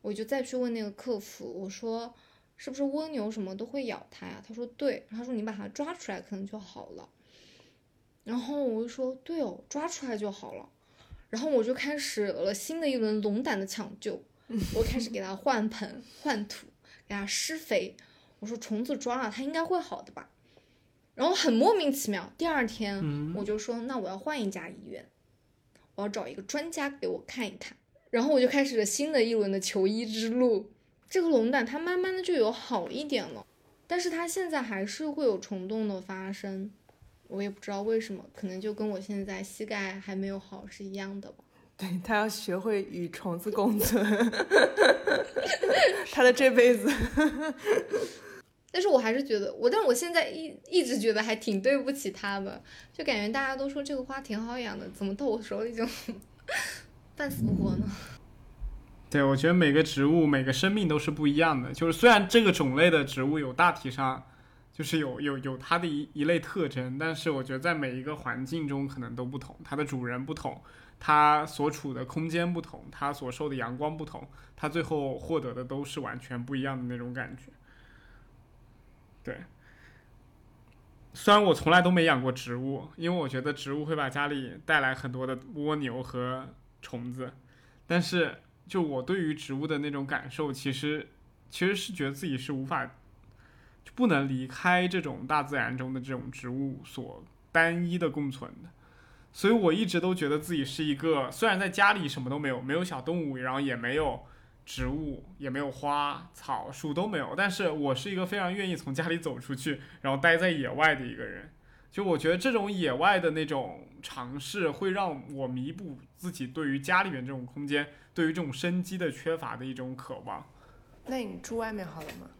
我就再去问那个客服，我说是不是蜗牛什么都会咬它呀？他说对，他说你把它抓出来可能就好了。然后我就说对哦，抓出来就好了。然后我就开始了新的一轮龙胆的抢救，我开始给它换盆、换土，给它施肥。我说虫子抓了它应该会好的吧。然后很莫名其妙，第二天嗯我就说那我要换一家医院，我要找一个专家给我看一看。然后我就开始了新的一轮的求医之路。这个龙胆它慢慢的就有好一点了，但是它现在还是会有虫洞的发生。我也不知道为什么，可能就跟我现在膝盖还没有好是一样的吧。对他要学会与虫子共存，<laughs> 他的这辈子，<laughs> 但是我还是觉得我，但我现在一一直觉得还挺对不起它的，就感觉大家都说这个花挺好养的，怎么到我手里就半死不活呢？<laughs> 对，我觉得每个植物、每个生命都是不一样的。就是虽然这个种类的植物有大体上就是有有有它的一一类特征，但是我觉得在每一个环境中可能都不同，它的主人不同，它所处的空间不同，它所受的阳光不同，它最后获得的都是完全不一样的那种感觉。对，虽然我从来都没养过植物，因为我觉得植物会把家里带来很多的蜗牛和虫子，但是就我对于植物的那种感受，其实其实是觉得自己是无法就不能离开这种大自然中的这种植物所单一的共存的。所以我一直都觉得自己是一个，虽然在家里什么都没有，没有小动物，然后也没有植物，也没有花草树都没有，但是我是一个非常愿意从家里走出去，然后待在野外的一个人。就我觉得这种野外的那种尝试，会让我弥补自己对于家里面这种空间，对于这种生机的缺乏的一种渴望。那你住外面好了吗？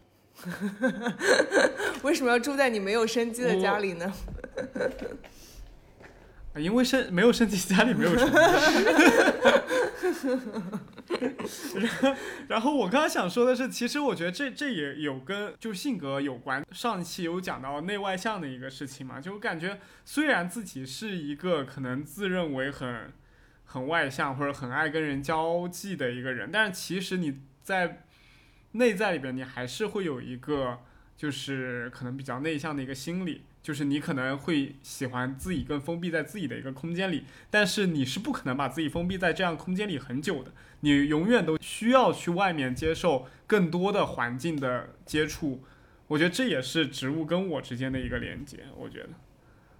<laughs> 为什么要住在你没有生机的家里呢？<laughs> 因为生没有生机，家里没有生机。<laughs> 然后，我刚刚想说的是，其实我觉得这这也有跟就性格有关。上一期有讲到内外向的一个事情嘛，就我感觉虽然自己是一个可能自认为很很外向或者很爱跟人交际的一个人，但是其实你在内在里边，你还是会有一个就是可能比较内向的一个心理。就是你可能会喜欢自己更封闭在自己的一个空间里，但是你是不可能把自己封闭在这样空间里很久的，你永远都需要去外面接受更多的环境的接触。我觉得这也是植物跟我之间的一个连接。我觉得，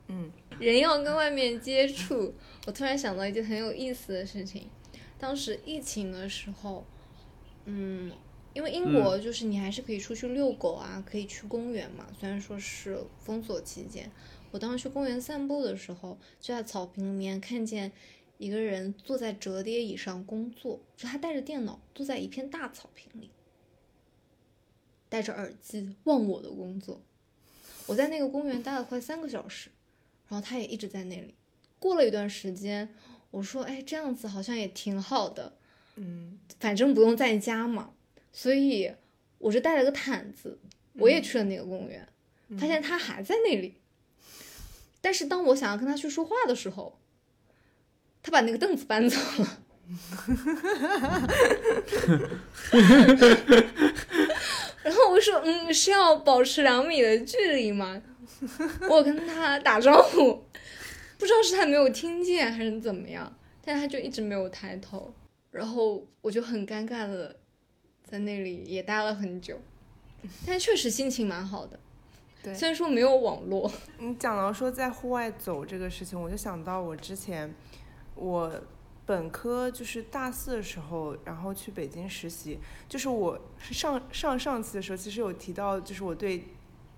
嗯人要跟外面接触。我突然想到一件很有意思的事情，当时疫情的时候，嗯，因为英国就是你还是可以出去遛狗啊，可以去公园嘛，虽然说是封锁期间。我当时去公园散步的时候，就在草坪里面看见一个人坐在折叠椅上工作，就他带着电脑坐在一片大草坪里，戴着耳机忘我的工作。我在那个公园待了快三个小时，然后他也一直在那里。过了一段时间，我说：“哎，这样子好像也挺好的，嗯，反正不用在家嘛。”所以我就带了个毯子，我也去了那个公园，发现他还在那里。但是当我想要跟他去说话的时候，他把那个凳子搬走了。<laughs> 然后我说：“嗯，是要保持两米的距离吗？”我跟他打招呼，不知道是他没有听见还是怎么样，但他就一直没有抬头，然后我就很尴尬的在那里也待了很久，但确实心情蛮好的。对虽然说没有网络，<laughs> 你讲到说在户外走这个事情，我就想到我之前我本科就是大四的时候，然后去北京实习，就是我上上上期的时候其实有提到，就是我对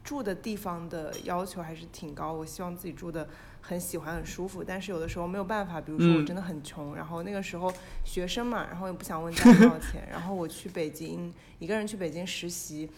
住的地方的要求还是挺高，我希望自己住的很喜欢很舒服，但是有的时候没有办法，比如说我嗯真的很穷，然后那个时候学生嘛，然后也不想问家里多少钱，<laughs> 然后我去北京一个人去北京实习。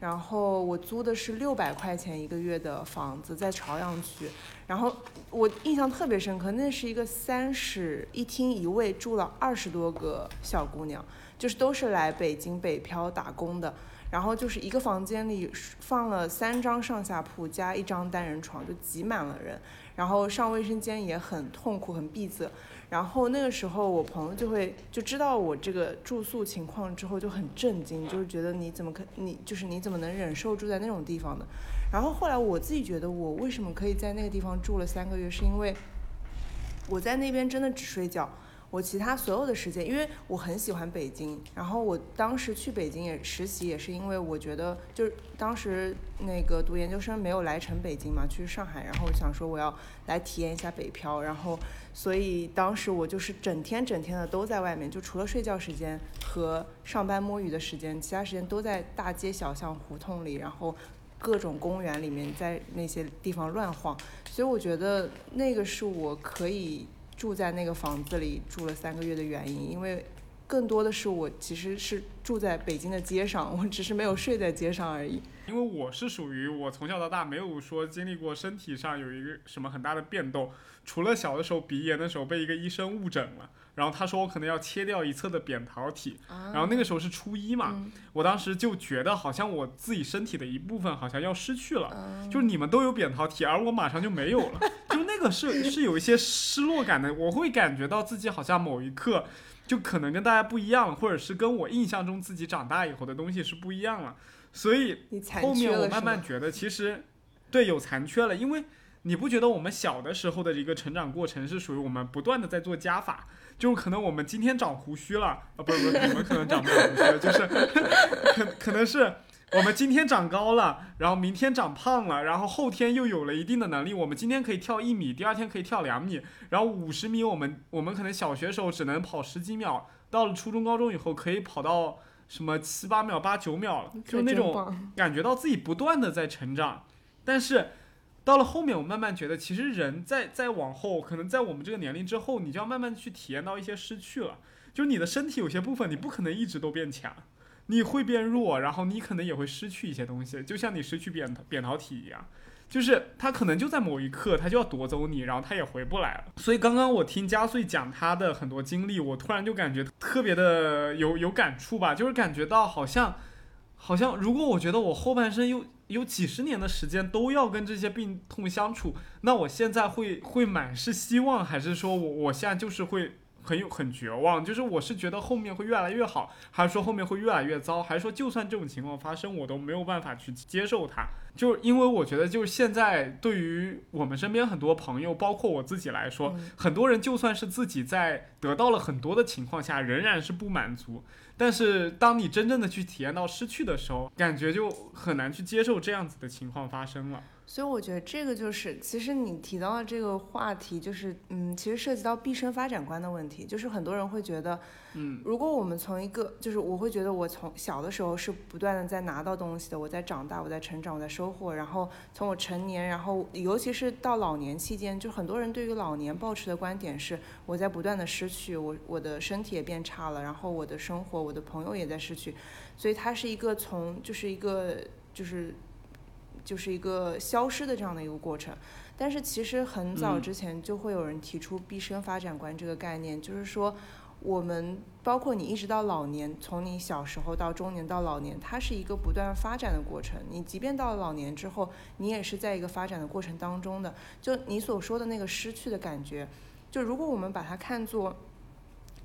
然后我租的是六百块钱一个月的房子，在朝阳区。然后我印象特别深刻，那是一个三室一厅一卫，住了二十多个小姑娘，就是都是来北京北漂打工的。然后就是一个房间里放了三张上下铺加一张单人床，就挤满了人。然后上卫生间也很痛苦，很闭塞。然后那个时候我朋友就会就知道我这个住宿情况之后就很震惊，就是觉得你怎么可你就是你怎么能忍受住在那种地方呢？然后后来我自己觉得我为什么可以在那个地方住了三个月，是因为我在那边真的只睡觉。我其他所有的时间，因为我很喜欢北京，然后我当时去北京也实习，也是因为我觉得就是当时那个读研究生没有来成北京嘛，去上海，然后我想说我要来体验一下北漂，然后所以当时我就是整天整天的都在外面，就除了睡觉时间和上班摸鱼的时间，其他时间都在大街小巷、胡同里，然后各种公园里面，在那些地方乱晃。所以我觉得那个是我可以住在那个房子里住了三个月的原因，因为更多的是我其实是住在北京的街上，我只是没有睡在街上而已。因为我是属于我从小到大没有说经历过身体上有一个什么很大的变动，除了小的时候鼻炎的时候被一个医生误诊了，然后他说我可能要切掉一侧的扁桃体，然后那个时候是初一嘛，嗯我当时就觉得好像我自己身体的一部分好像要失去了。嗯就是你们都有扁桃体，而我马上就没有了，就那个是 <laughs> 是有一些失落感的，我会感觉到自己好像某一刻就可能跟大家不一样了，或者是跟我印象中自己长大以后的东西是不一样了，所以后面我？慢慢觉得，其实对有残缺了，因为你不觉得我们小的时候的一个成长过程是属于我们不断的在做加法，就是可能我们今天长胡须了，啊，不是不是，我们可能长不了胡须了，就是 <laughs> 可可能是我们今天长高了，然后明天长胖了，然后后天又有了一定的能力，我们今天可以跳一米，第二天可以跳两米，然后五十米我们我们可能小学时候只能跑十几秒，到了初中高中以后可以跑到什么七八秒、八九秒了，就那种感觉到自己不断的在成长，但是到了后面，我慢慢觉得，其实人在在往后，可能在我们这个年龄之后，你就要慢慢去体验到一些失去了，就是你的身体有些部分，你不可能一直都变强，你会变弱，然后你可能也会失去一些东西，就像你失去扁桃扁桃体一样。就是他可能就在某一刻，他就要夺走你，然后他也回不来了。所以刚刚我听加穗讲他的很多经历，我突然就感觉特别的有有感触吧，就是感觉到好像好像如果我觉得我后半生有有几十年的时间都要跟这些病痛相处，那我现在会会满是希望，还是说我我现在就是会很有很绝望？就是我是觉得后面会越来越好，还是说后面会越来越糟？还是说就算这种情况发生，我都没有办法去接受它？就是因为我觉得，就是现在对于我们身边很多朋友，包括我自己来说，嗯很多人就算是自己在得到了很多的情况下，仍然是不满足。但是当你真正的去体验到失去的时候，感觉就很难去接受这样子的情况发生了。所以我觉得这个就是，其实你提到的这个话题，就是嗯，其实涉及到毕生发展观的问题。就是很多人会觉得，嗯，如果我们从一个，就是我会觉得我从小的时候是不断的在拿到东西的，我在长大，我在成长，我在收获。然后从我成年，然后尤其是到老年期间，就很多人对于老年抱持的观点是，我在不断的失去，我我的身体也变差了，然后我的生活，我的朋友也在失去，所以它是一个从就是一个就是就是一个消失的这样的一个过程。但是其实很早嗯之前就会有人提出毕生发展观这个概念，就是说我们包括你一直到老年，从你小时候到中年到老年，它是一个不断发展的过程。你即便到了老年之后，你也是在一个发展的过程当中的。就你所说的那个失去的感觉，就如果我们把它看作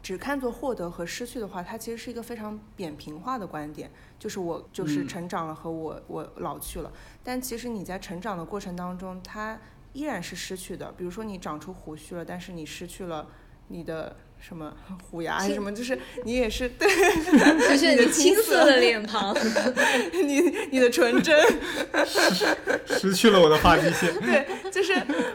只看作获得和失去的话，它其实是一个非常扁平化的观点，就是我就是嗯成长了和我我老去了。但其实你在成长的过程当中，它依然是失去的。比如说你长出胡须了，但是你失去了你的什么虎牙还是什么，就是你也是对 <laughs> 就是你的青青涩的脸庞，<laughs> 你你的纯真，<laughs> 失去了我的发际线。对，就是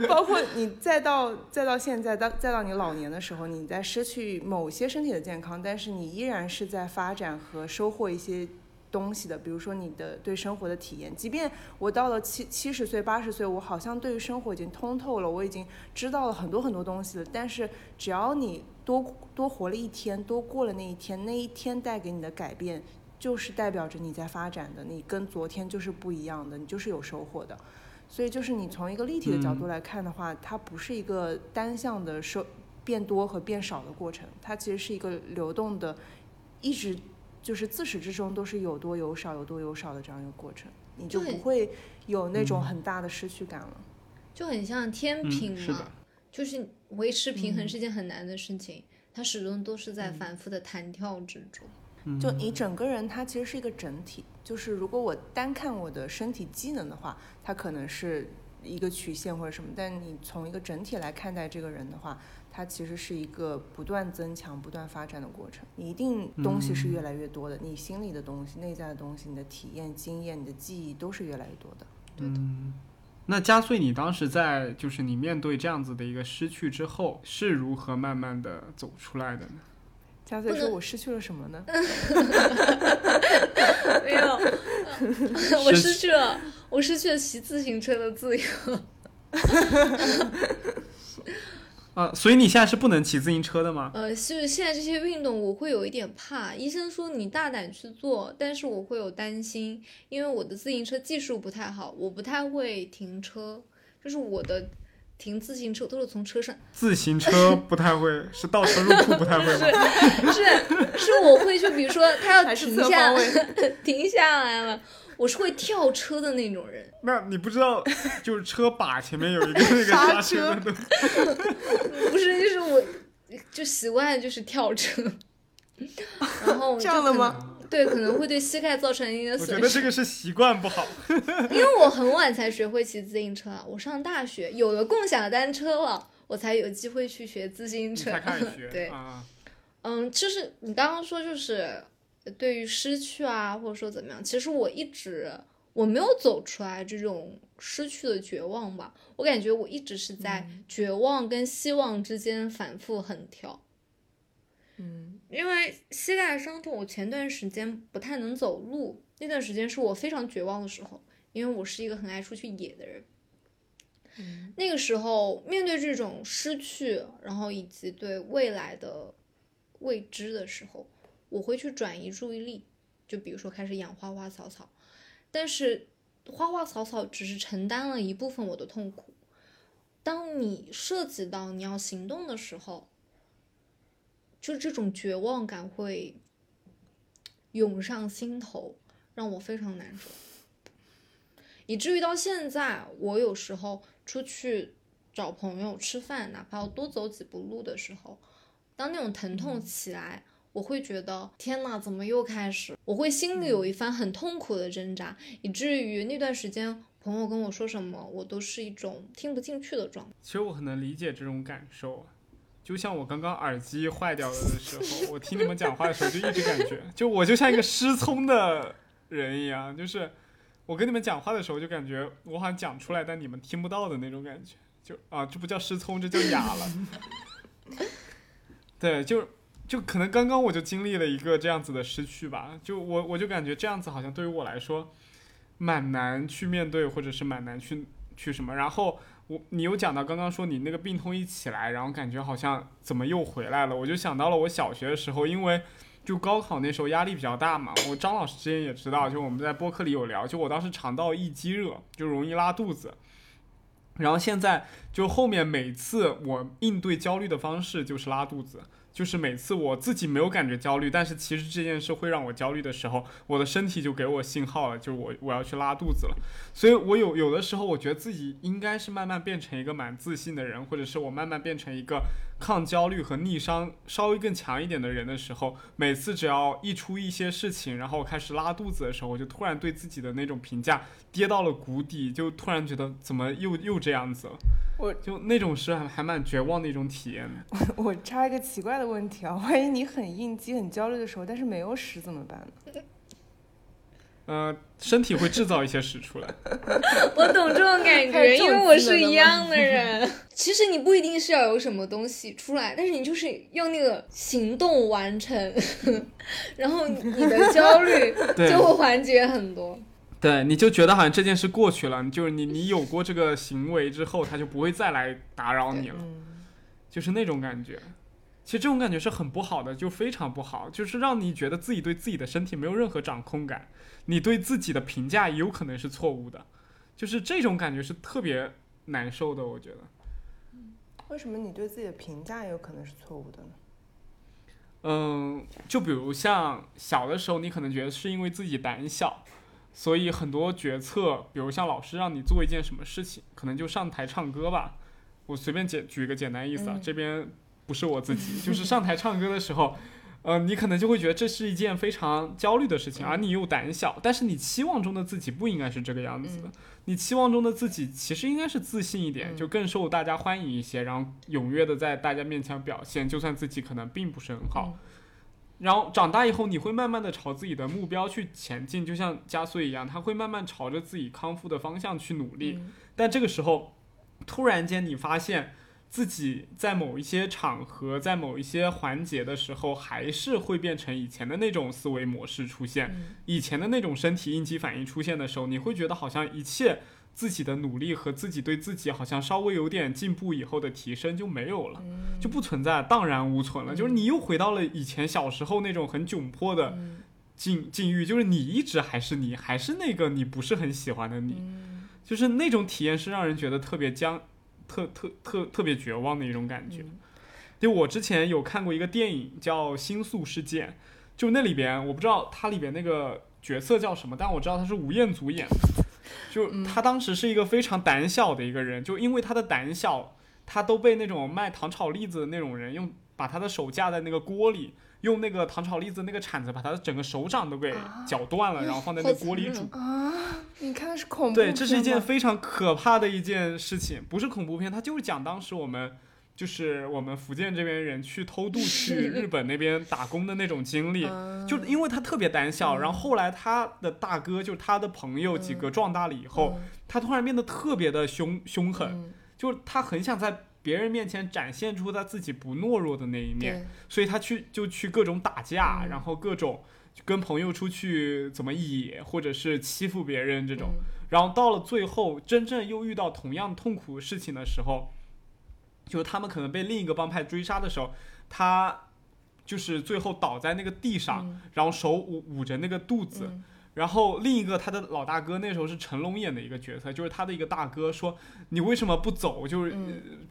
包括你再到再到现在，到再到你老年的时候，你在失去某些身体的健康，但是你依然是在发展和收获一些东西的，比如说你的对生活的体验。即便我到了七七十岁、八十岁，我好像对于生活已经通透了，我已经知道了很多很多东西了。但是只要你多多活了一天，多过了那一天，那一天带给你的改变。就是代表着你在发展的，你跟昨天就是不一样的，你就是有收获的。所以就是你从一个立体的角度来看的话，它不是一个单向的收变多和变少的过程，它其实是一个流动的，一直就是自始至终都是有多有少、有多有少的这样一个过程，你就不会有那种很大的失去感了。就很像天嗯平嘛，就是维持平衡嗯是件很难的事情，它始终都是在反复的弹跳之中。就你整个人，它其实是一个整体。就是如果我单看我的身体机能的话，它可能是一个曲线或者什么，但你从一个整体来看待这个人的话，它其实是一个不断增强、不断发展的过程。你一定东西是越来越多的，你心里的东西、内在的东西、你的体验、经验、你的记忆都是越来越多的。嗯，那加穗，你当时在就是你面对这样子的一个失去之后，是如何慢慢的走出来的呢？加穗说：“我失去了什么呢？<laughs> 没有，我失去了，我失去了骑自行车的自由。<laughs> 啊，所以你现在是不能骑自行车的吗？呃，是现在这些运动我会有一点怕，医生说你大胆去做，但是我会有担心，因为我的自行车技术不太好，我不太会停车，就是我的停自行车都是从车上，自行车不太会，是倒车入库不太会吗？<laughs> 是是我会就比如说他要停下侧方位？<laughs> 停下来了，我是会跳车的那种人。那你不知道，<laughs> 就是车把前面有一个那个 <laughs> 刹车的。<laughs> 不是，就是我就习惯就是跳车，然后这样的吗？对，可能会对膝盖造成一定的我觉损失。得这个是习惯不好。因为我很晚才学会骑自行车啊，我上大学有了共享单车了，我才有机会去学自行车。才开始学，对，啊，嗯，就是你刚刚说，就是对于失去啊，或者说怎么样，其实我一直我没有走出来这种失去的绝望吧，我感觉我一直是在绝望跟希望之间反复横跳。嗯因为膝盖伤痛，我前段时间不太能走路，那段时间是我非常绝望的时候，因为我是一个很爱出去野的人。嗯那个时候面对这种失去，然后以及对未来的未知的时候，我会去转移注意力，就比如说开始养花花草草，但是花花草草只是承担了一部分我的痛苦。当你涉及到你要行动的时候，就这种绝望感会涌上心头，让我非常难受。以至于到现在，我有时候出去找朋友吃饭，哪怕要多走几步路的时候，当那种疼痛起来，我会觉得天呐，怎么又开始？我会心里有一番很痛苦的挣扎，以至于那段时间朋友跟我说什么，我都是一种听不进去的状态。其实我很能理解这种感受，就像我刚刚耳机坏掉了的时候，我听你们讲话的时候就一直感觉，就我就像一个失聪的人一样，就是我跟你们讲话的时候就感觉我好像讲出来，但你们听不到的那种感觉，就啊，这不叫失聪，这叫哑了。<laughs> 对，就就可能刚刚我就经历了一个这样子的失去吧，就我我就感觉这样子好像对于我来说蛮难去面对，或者是蛮难去去什么，然后。我你有讲到刚刚说你那个病痛一起来，然后感觉好像怎么又回来了，我就想到了我小学的时候，因为就高考那时候压力比较大嘛，我张老师之前也知道，就我们在播客里有聊，就我当时肠道易激热，就容易拉肚子，然后现在就后面每次我应对焦虑的方式就是拉肚子。就是每次我自己没有感觉焦虑，但是其实这件事会让我焦虑的时候，我的身体就给我信号了，就我我要去拉肚子了。所以我有有的时候，我觉得自己应该是慢慢变成一个蛮自信的人，或者是我慢慢变成一个抗焦虑和逆商稍微更强一点的人的时候，每次只要一出一些事情，然后我开始拉肚子的时候，我就突然对自己的那种评价跌到了谷底，就突然觉得怎么又又这样子了。我就那种是还还蛮绝望的一种体验。我插一个奇怪的问题啊，万一你很应激、很焦虑的时候，但是没有屎怎么办呢？呃，身体会制造一些屎出来。<laughs> 我懂这种感觉，因为我是一样的人。<laughs> 其实你不一定是要有什么东西出来，但是你就是用那个行动完成，<laughs> 然后你的焦虑就会缓解很多。对，你就觉得好像这件事过去了，就是你你有过这个行为之后，他就不会再来打扰你了，嗯，就是那种感觉。其实这种感觉是很不好的，就非常不好，就是让你觉得自己对自己的身体没有任何掌控感，你对自己的评价也有可能是错误的，就是这种感觉是特别难受的，我觉得。为什么你对自己的评价也有可能是错误的呢？嗯，就比如像小的时候，你可能觉得是因为自己胆小，所以很多决策，比如像老师让你做一件什么事情，可能就上台唱歌吧。我随便简举一个简单意思啊，嗯这边不是我自己，<laughs> 就是上台唱歌的时候，呃，你可能就会觉得这是一件非常焦虑的事情，而你又胆小，但是你期望中的自己不应该是这个样子的，嗯。你期望中的自己其实应该是自信一点，嗯。就更受大家欢迎一些，然后踊跃的在大家面前表现，就算自己可能并不是很好。然后长大以后，你会慢慢的朝自己的目标去前进，就像加穗一样，他会慢慢朝着自己康复的方向去努力。嗯。但这个时候，突然间你发现自己在某一些场合，在某一些环节的时候，还是会变成以前的那种思维模式出现，嗯。以前的那种身体应激反应出现的时候，你会觉得好像一切自己的努力和自己对自己好像稍微有点进步以后的提升就没有了。嗯。就不存在，荡然无存了。嗯就是你又回到了以前小时候那种很窘迫的嗯。境境遇，就是你一直还是你，还是那个你不是很喜欢的你，嗯。就是那种体验是让人觉得特别僵、特特特特别绝望的一种感觉。嗯就我之前有看过一个电影叫《星宿事件》，就那里边我不知道它里边那个角色叫什么，但我知道他是吴彦祖演的。就嗯他当时是一个非常胆小的一个人，就因为他的胆小，他都被那种卖糖炒栗子的那种人用把他的手架在那个锅里，用那个糖炒栗子那个铲子把他的整个手掌都给啊绞断了，然后放在那锅里煮。啊，你看的是恐怖对，这是一件非常可怕的一件事情，不是恐怖片，它就是讲当时我们就是我们福建这边人去偷渡去日本那边打工的那种经历。嗯 <laughs> 就因为他特别胆小，然后后来他的大哥就是他的朋友几个壮大了以后，他突然变得特别的凶凶狠，嗯。就是他很想在别人面前展现出他自己不懦弱的那一面，所以他去就去各种打架，嗯然后各种跟朋友出去怎么野，或者是欺负别人这种。嗯然后到了最后，真正又遇到同样痛苦事情的时候，就是他们可能被另一个帮派追杀的时候，他就是最后倒在那个地上，嗯然后手捂捂着那个肚子。嗯然后另一个他的老大哥那时候是成龙演的一个角色，就是他的一个大哥说：“你为什么不走？就是、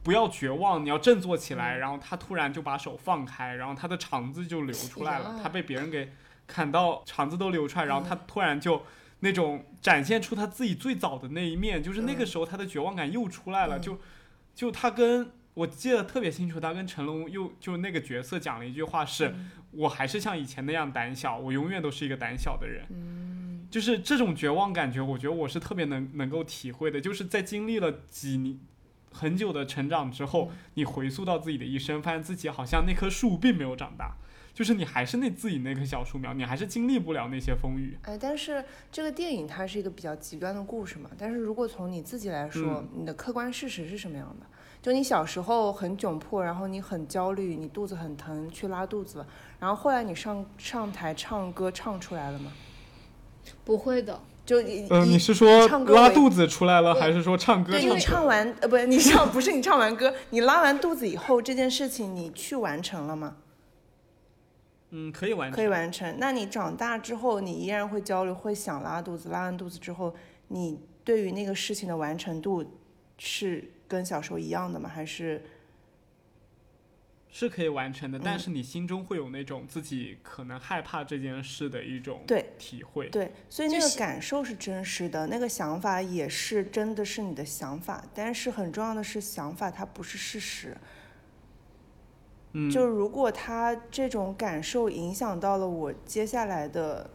不要绝望，你要振作起来。嗯。然后他突然就把手放开，然后他的肠子就流出来了，他被别人给砍到肠子都流出来，然后他嗯突然就那种展现出他自己最早的那一面，就是那个嗯。时候他的绝望感又出来了，嗯。就就他跟我记得特别清楚，他跟成龙又就那个角色讲了一句话是：嗯我还是像以前那样胆小，我永远都是一个胆小的人。嗯就是这种绝望感觉，我觉得我是特别能能够体会的。就是在经历了几年很久的成长之后，嗯你回溯到自己的一生，发现自己好像那棵树并没有长大，就是你还是那自己那棵小树苗，你还是经历不了那些风雨。哎，但是这个电影它是一个比较极端的故事嘛。但是如果从你自己来说，嗯你的客观事实是什么样的？就你小时候很窘迫，然后你很焦虑，你肚子很疼，去拉肚子了，然后后来你上上台唱歌唱出来了吗？不会的，就你嗯、你你是说唱歌为拉肚子出来了，还是说唱歌对你唱出来唱完呃不是你唱不是你唱完歌，你拉完肚子以后这件事情你去完成了吗？嗯，可以完成。可以完成。那你长大之后，你依然会焦虑，会想拉肚子。拉完肚子之后，你对于那个事情的完成度是跟小时候一样的吗？还是是可以完成的，但嗯是你心中会有那种自己可能害怕这件事的一种对体会。对？所以那个感受是真实的，那个想法也是真的是你的想法。但是很重要的是，想法它不是事实。嗯，就如果他这种感受影响到了我接下来的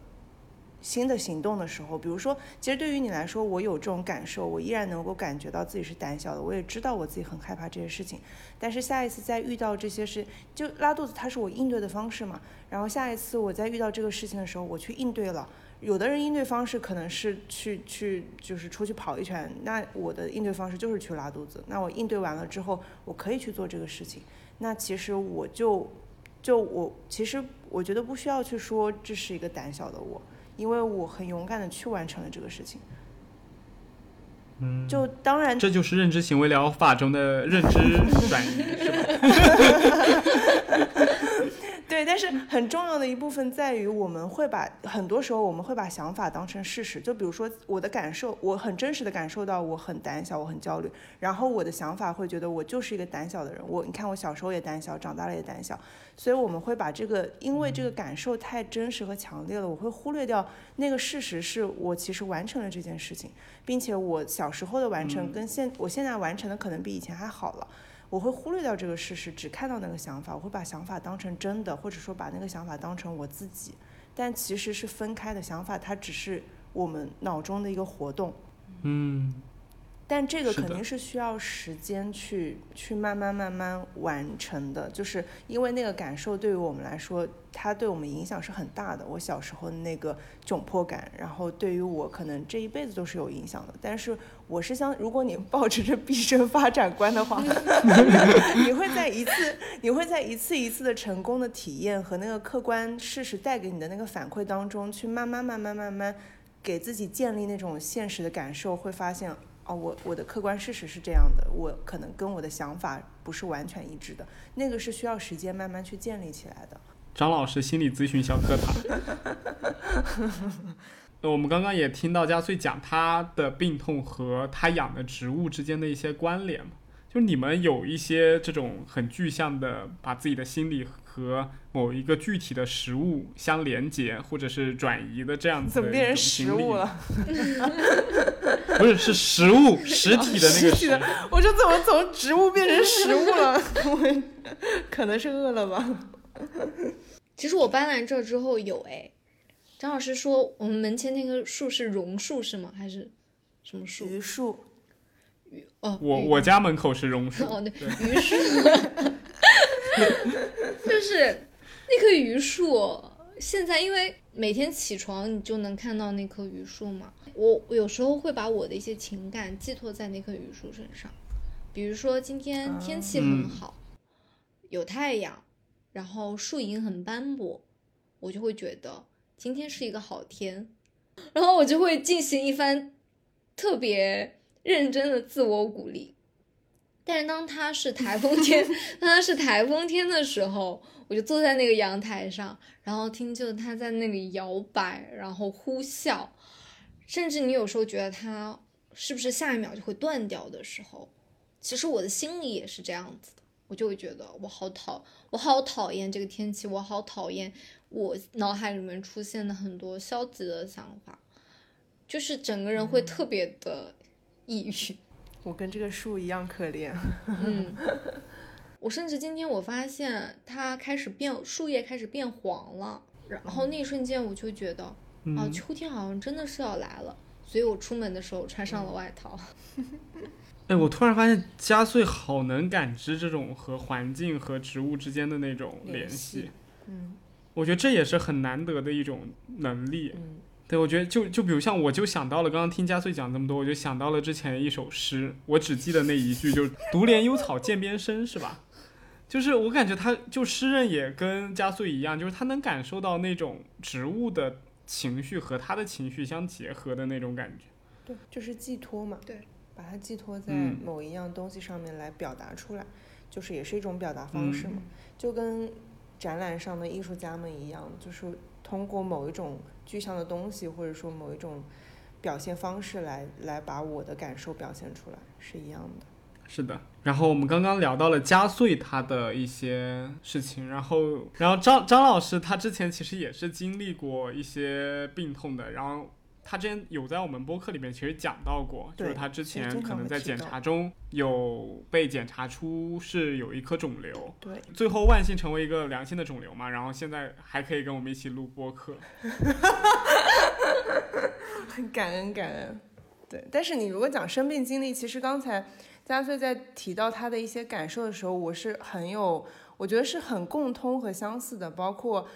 新的行动的时候，比如说，其实对于你来说，我有这种感受，我依然能够感觉到自己是胆小的，我也知道我自己很害怕这些事情，但是下一次再遇到这些事，就拉肚子，它是我应对的方式嘛。然后下一次我再遇到这个事情的时候，我去应对了。有的人应对方式可能是去去就是出去跑一圈，那我的应对方式就是去拉肚子。那我应对完了之后，我可以去做这个事情。那其实我就就我其实我觉得不需要去说这是一个胆小的我，因为我很勇敢的去完成了这个事情。嗯，就当然这就是认知行为疗法中的认知转移，是吧？<laughs> 对，但是很重要的一部分在于，我们会把很多时候我们会把想法当成事实。就比如说我的感受，我很真实的感受到我很胆小，我很焦虑，然后我的想法会觉得我就是一个胆小的人。我你看我小时候也胆小，长大了也胆小，所以我们会把这个，因为这个感受太真实和强烈了，我会忽略掉那个事实是我其实完成了这件事情，并且我小时候的完成跟现我现在完成的可能比以前还好了。我会忽略掉这个事实，只看到那个想法，我会把想法当成真的，或者说把那个想法当成我自己，但其实是分开的想法，它只是我们脑中的一个活动。嗯，但这个肯定是需要时间去去慢慢慢慢完成的，就是因为那个感受对于我们来说，它对我们影响是很大的。我小时候的那个窘迫感，然后对于我可能这一辈子都是有影响的。但是我是相，如果你抱着这毕生发展观的话，<laughs> 你会在一次，你会在一次一次的成功的体验和那个客观事实带给你的那个反馈当中，去慢慢慢慢慢慢给自己建立那种现实的感受，会发现哦，我我的客观事实是这样的，我可能跟我的想法不是完全一致的，那个是需要时间慢慢去建立起来的。张老师心理咨询小课堂。那 <laughs> 我们刚刚也听到嘉穗讲他的病痛和他养的植物之间的一些关联嘛，就你们有一些这种很具象的，把自己的心理和某一个具体的食物相连接或者是转移的这样子的怎么变成食物了？<laughs> 不是，是食物实体的那个食实体的。<laughs> 我说怎么从植物变成食物了？<laughs> 我可能是饿了吧。其实我搬来这之后有哎，张老师说我们门前那棵树是榕树是吗？还是什么树？榆树，哦，我我家门口是榕树，哦对对榆树，就是那棵榆树，现在因为每天起床你就能看到那棵榆树嘛，我我有时候会把我的一些情感寄托在那棵榆树身上，比如说今天天气很嗯好，有太阳，然后树影很斑驳，我就会觉得今天是一个好天，然后我就会进行一番特别认真的自我鼓励。但是当它是台风天，<laughs> 当它是台风天的时候，我就坐在那个阳台上，然后听着它在那里摇摆，然后呼啸，甚至你有时候觉得它是不是下一秒就会断掉的时候，其实我的心里也是这样子的，我就会觉得我好讨，我好讨厌这个天气，我好讨厌我脑海里面出现的很多消极的想法，就是整个人会特别的抑郁。我跟这个树一样可怜。嗯，<laughs> 我甚至今天我发现它开始变，树叶开始变黄了，然后那一瞬间我就觉得，哦，嗯，秋天好像真的是要来了，所以我出门的时候穿上了外套。<laughs> 哎，我突然发现加穗好能感知这种和环境和植物之间的那种联系，嗯我觉得这也是很难得的一种能力。嗯对，我觉得就就比如像我就想到了，刚刚听加穗讲这么多，我就想到了之前一首诗，我只记得那一句，就是“独怜幽草涧边生”，是吧？就是我感觉他就诗人也跟加穗一样，就是他能感受到那种植物的情绪和他的情绪相结合的那种感觉。对，就是寄托嘛。对，把它寄托在嗯某一样东西上面来表达出来，就是也是一种表达方式嗯嘛。就跟展览上的艺术家们一样，就是通过某一种具象的东西，或者说某一种表现方式来来把我的感受表现出来，是一样的。是的，然后我们刚刚聊到了加穗他的一些事情，然后然后张张老师他之前其实也是经历过一些病痛的，然后他之前有在我们播客里面其实讲到过，就是他之前可能在检查中有被检查出是有一颗肿瘤，对，最后万幸成为一个良性的肿瘤嘛，然后现在还可以跟我们一起录播客，很 <laughs> 感恩感恩。对，但是你如果讲生病经历，其实刚才嘉穗在提到他的一些感受的时候，我是很有，我觉得是很共通和相似的，包括。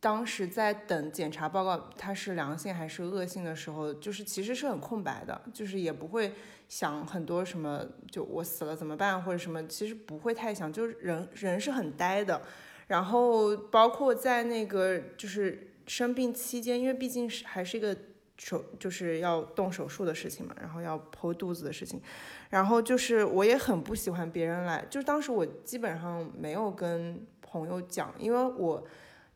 当时在等检查报告，它是良性还是恶性的时候，就是其实是很空白的，就是也不会想很多什么，就我死了怎么办或者什么，其实不会太想，就是人人是很呆的。然后包括在那个就是生病期间，因为毕竟是还是一个手就是要动手术的事情嘛，然后要剖肚子的事情，然后就是我也很不喜欢别人来，就当时我基本上没有跟朋友讲，因为我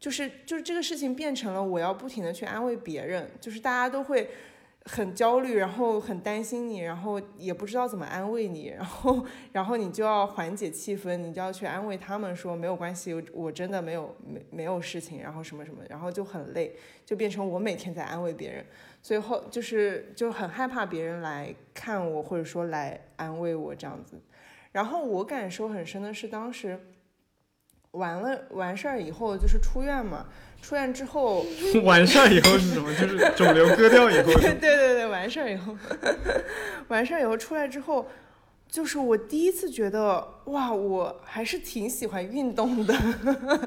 就是就是这个事情变成了我要不停的去安慰别人，就是大家都会。很焦虑，然后很担心你，然后也不知道怎么安慰你，然后，然后你就要缓解气氛，你就要去安慰他们说没有关系，我真的没有没没有事情，然后什么什么，然后就很累，就变成我每天在安慰别人，所以后就是就很害怕别人来看我，或者说来安慰我这样子。然后我感受很深的是，当时完了完事儿以后，就是出院嘛，出院之后，<laughs> 完事儿以后是什么？就是肿瘤割掉以后对 <laughs> 对对对，完事儿以后，<laughs> 完事儿以后出来之后，就是我第一次觉得哇，我还是挺喜欢运动的，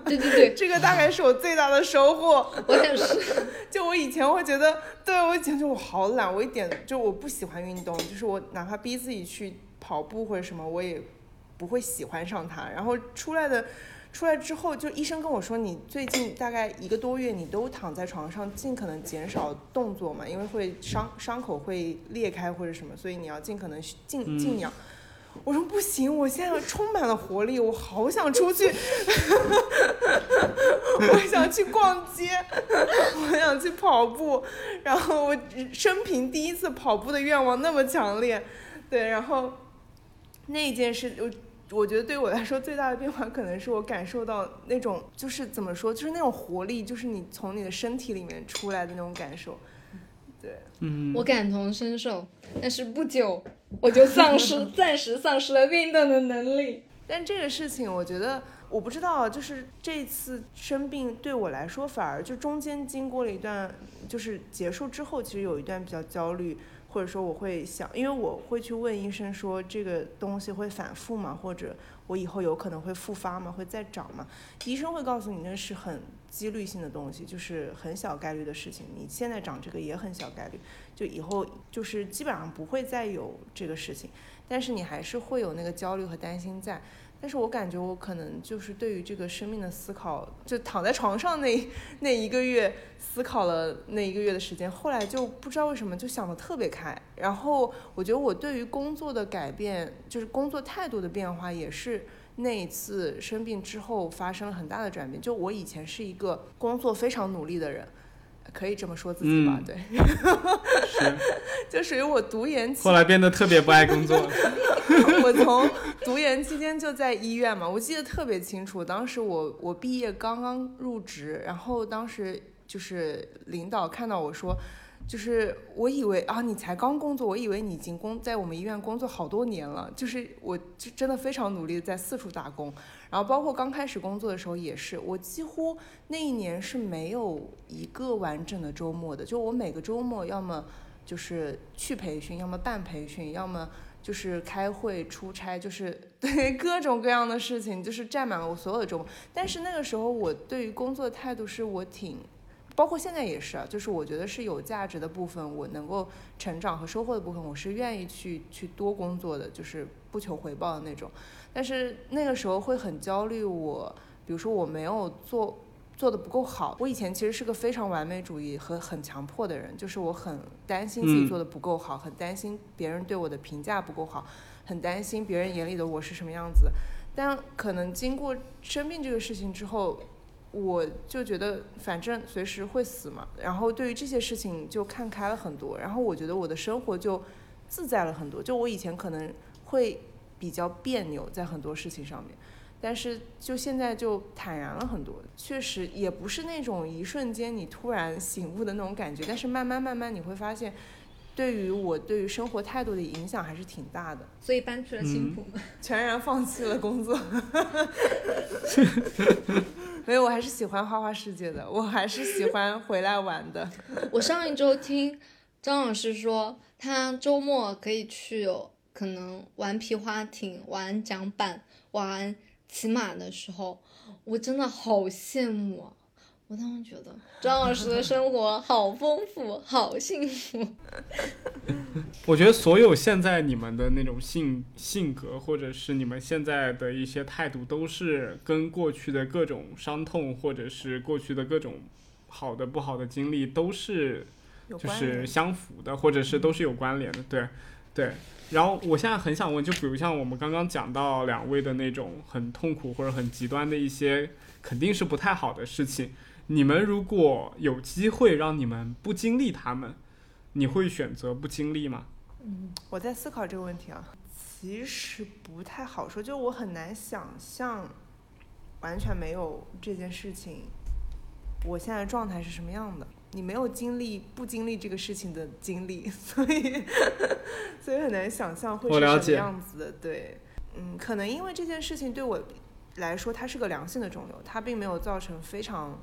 对对对，这个大概是我最大的收获。我也是。就我以前会觉得，对我以前就我好懒，我一点就我不喜欢运动，就是我哪怕逼自己去跑步或者什么，我也不会喜欢上它。然后出来的。出来之后，就医生跟我说，你最近大概一个多月，你都躺在床上，尽可能减少动作嘛，因为会伤伤口会裂开或者什么，所以你要尽可能静静养。我说不行，我现在充满了活力，我好想出去，<laughs> 我想去逛街，我想去跑步，然后我生平第一次跑步的愿望那么强烈，对，然后那件事我。我觉得对我来说最大的变化，可能是我感受到那种，就是怎么说，就是那种活力，就是你从你的身体里面出来的那种感受。对，嗯，我感同身受，但是不久我就丧失，<laughs> 暂时丧失了运动的能力。但这个事情，我觉得我不知道，就是这次生病对我来说，反而就中间经过了一段，就是结束之后，其实有一段比较焦虑，或者说我会想，因为我会去问医生说这个东西会反复吗？或者我以后有可能会复发吗？会再长吗？医生会告诉你那是很几率性的东西，就是很小概率的事情。你现在长这个也很小概率，就以后就是基本上不会再有这个事情。但是你还是会有那个焦虑和担心在。但是我感觉我可能就是对于这个生命的思考，就躺在床上那那一个月思考了那一个月的时间，后来就不知道为什么就想得特别开。然后我觉得我对于工作的改变，就是工作态度的变化，也是那一次生病之后发生了很大的转变。就我以前是一个工作非常努力的人。可以这么说自己吧，嗯对，是，<laughs> 就属于我读研期后来变得特别不爱工作。<laughs> 我从读研期间就在医院嘛，我记得特别清楚。当时我我毕业刚刚入职，然后当时就是领导看到我说，就是我以为啊你才刚工作，我以为你已经工在我们医院工作好多年了。就是我就真的非常努力的在四处打工，然后包括刚开始工作的时候也是，我几乎那一年是没有一个完整的周末的，就我每个周末要么就是去培训，要么办培训，要么就是开会、出差，就是 <laughs> 对各种各样的事情，就是占满了我所有的周末。但是那个时候，我对于工作的态度是我挺，包括现在也是啊，就是我觉得是有价值的部分，我能够成长和收获的部分，我是愿意去去多工作的，就是不求回报的那种。但是那个时候会很焦虑我，比如说我没有做做的不够好。我以前其实是个非常完美主义和很强迫的人，就是我很担心自己嗯做的不够好，很担心别人对我的评价不够好，很担心别人眼里的我是什么样子。但可能经过生病这个事情之后，我就觉得反正随时会死嘛，然后对于这些事情就看开了很多，然后我觉得我的生活就自在了很多。就我以前可能会比较别扭在很多事情上面，但是就现在就坦然了很多。确实也不是那种一瞬间你突然醒悟的那种感觉，但是慢慢慢慢你会发现，对于我对于生活态度的影响还是挺大的。所以搬去了青浦。<laughs> 全然放弃了工作。<laughs> 没有，我还是喜欢花花世界的，我还是喜欢回来玩的。我上一周听张老师说，他周末可以去可能玩皮划艇、玩桨板、玩骑马的时候，我真的好羡慕啊！我当时觉得张老师的生活好丰富，好幸福。<laughs> 我觉得所有现在你们的那种性性格，或者是你们现在的一些态度，都是跟过去的各种伤痛，或者是过去的各种好的不好的经历，都是就是相符的，或者是都是有关联的。对，对。然后我现在很想问，就比如像我们刚刚讲到两位的那种很痛苦或者很极端的一些，肯定是不太好的事情。你们如果有机会让你们不经历他们，你会选择不经历吗？嗯我在思考这个问题啊，其实不太好说，就我很难想象，完全没有这件事情，我现在状态是什么样的。你没有经历不经历这个事情的经历，<laughs> 所以 <laughs> 所以很难想象会是什么样子的。对，嗯，可能因为这件事情对我来说，它是个良性的肿瘤，它并没有造成非常，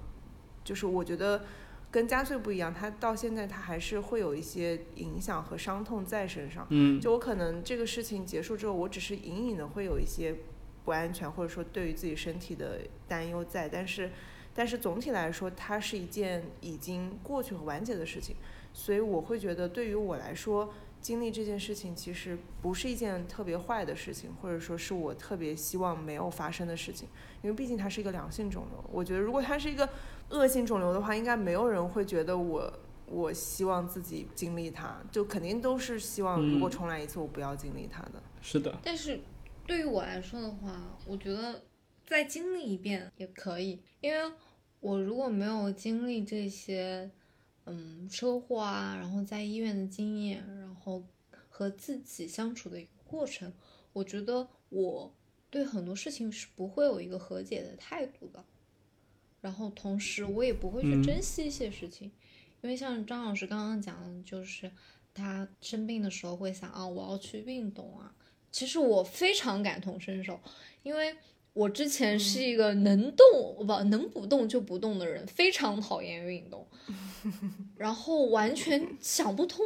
就是我觉得跟加穗不一样，它到现在它还是会有一些影响和伤痛在身上。嗯，就我可能这个事情结束之后，我只是隐隐的会有一些不安全，或者说对于自己身体的担忧在，但是但是总体来说，它是一件已经过去和完结的事情，所以我会觉得对于我来说，经历这件事情其实不是一件特别坏的事情，或者说是我特别希望没有发生的事情，因为毕竟它是一个良性肿瘤。我觉得如果它是一个恶性肿瘤的话，应该没有人会觉得我。我希望自己经历它，就肯定都是希望，如果嗯重来一次，我不要经历它的。是的，但是对于我来说的话，我觉得再经历一遍也可以，因为我如果没有经历这些，嗯，车祸啊，然后在医院的经验，然后和自己相处的一个过程，我觉得我对很多事情是不会有一个和解的态度的。然后同时，我也不会去嗯。珍惜一些事情，因为像张老师刚刚讲的，就是他生病的时候会想啊，我要去运动啊，其实我非常感同身受，因为我之前是一个能动不能不动就不动的人，非常讨厌运动，<laughs> 然后完全想不通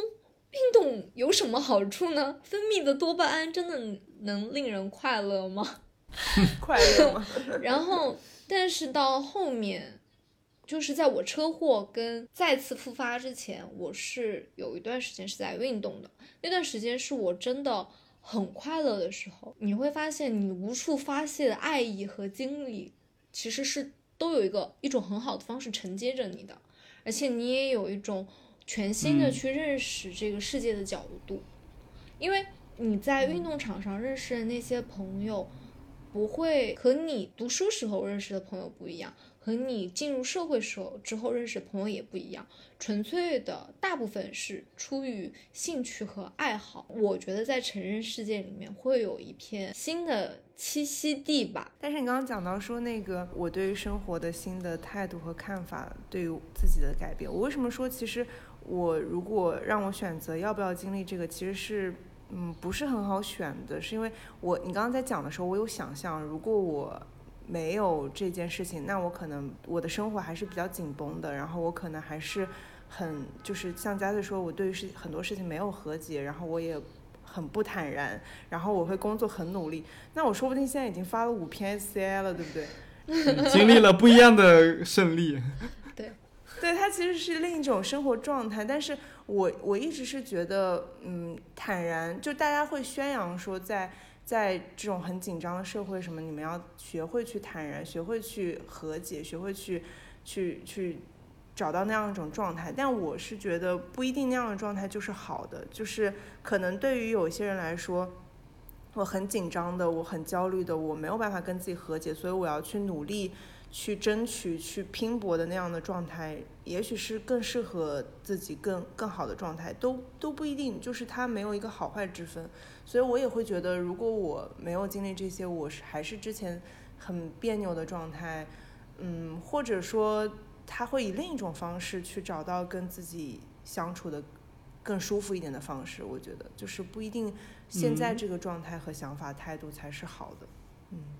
运动有什么好处呢？分泌的多巴胺真的能令人快乐吗？<laughs> 快乐吗？<laughs> 然后，但是到后面，就是在我车祸跟再次复发之前，我是有一段时间是在运动的。那段时间是我真的很快乐的时候。你会发现，你无处发泄的爱意和精力，其实是都有一个一种很好的方式承接着你的，而且你也有一种全新的嗯去认识这个世界的角度，因为你在运动场上认识的那些朋友。不会和你读书时候认识的朋友不一样，和你进入社会时候之后认识的朋友也不一样。纯粹的大部分是出于兴趣和爱好。我觉得在成人世界里面会有一片新的栖息地吧。但是你刚刚讲到说那个我对于生活的新的态度和看法，对于自己的改变，我为什么说其实我如果让我选择要不要经历这个，其实是嗯不是很好选的，是因为我你刚刚在讲的时候，我有想象，如果我没有这件事情，那我可能我的生活还是比较紧绷的，然后我可能还是很就是像佳穗说，我对于事很多事情没有和解，然后我也很不坦然，然后我会工作很努力，那我说不定现在已经发了五篇 SCI 了，对不对？<laughs> 经历了不一样的胜利。<laughs> 对对，它其实是另一种生活状态，但是我我一直是觉得，嗯，坦然，就大家会宣扬说在，在这种很紧张的社会，什么你们要学会去坦然，学会去和解，学会去去去找到那样一种状态。但我是觉得不一定那样的状态就是好的，就是可能对于有些人来说。我很紧张的，我很焦虑的，我没有办法跟自己和解，所以我要去努力去争取、去拼搏的那样的状态，也许是更适合自己更更好的状态，都都不一定，就是它没有一个好坏之分。所以我也会觉得，如果我没有经历这些，我是还是之前很别扭的状态，嗯，或者说他会以另一种方式去找到跟自己相处的更舒服一点的方式。我觉得就是不一定现在嗯这个状态和想法态度才是好的。嗯。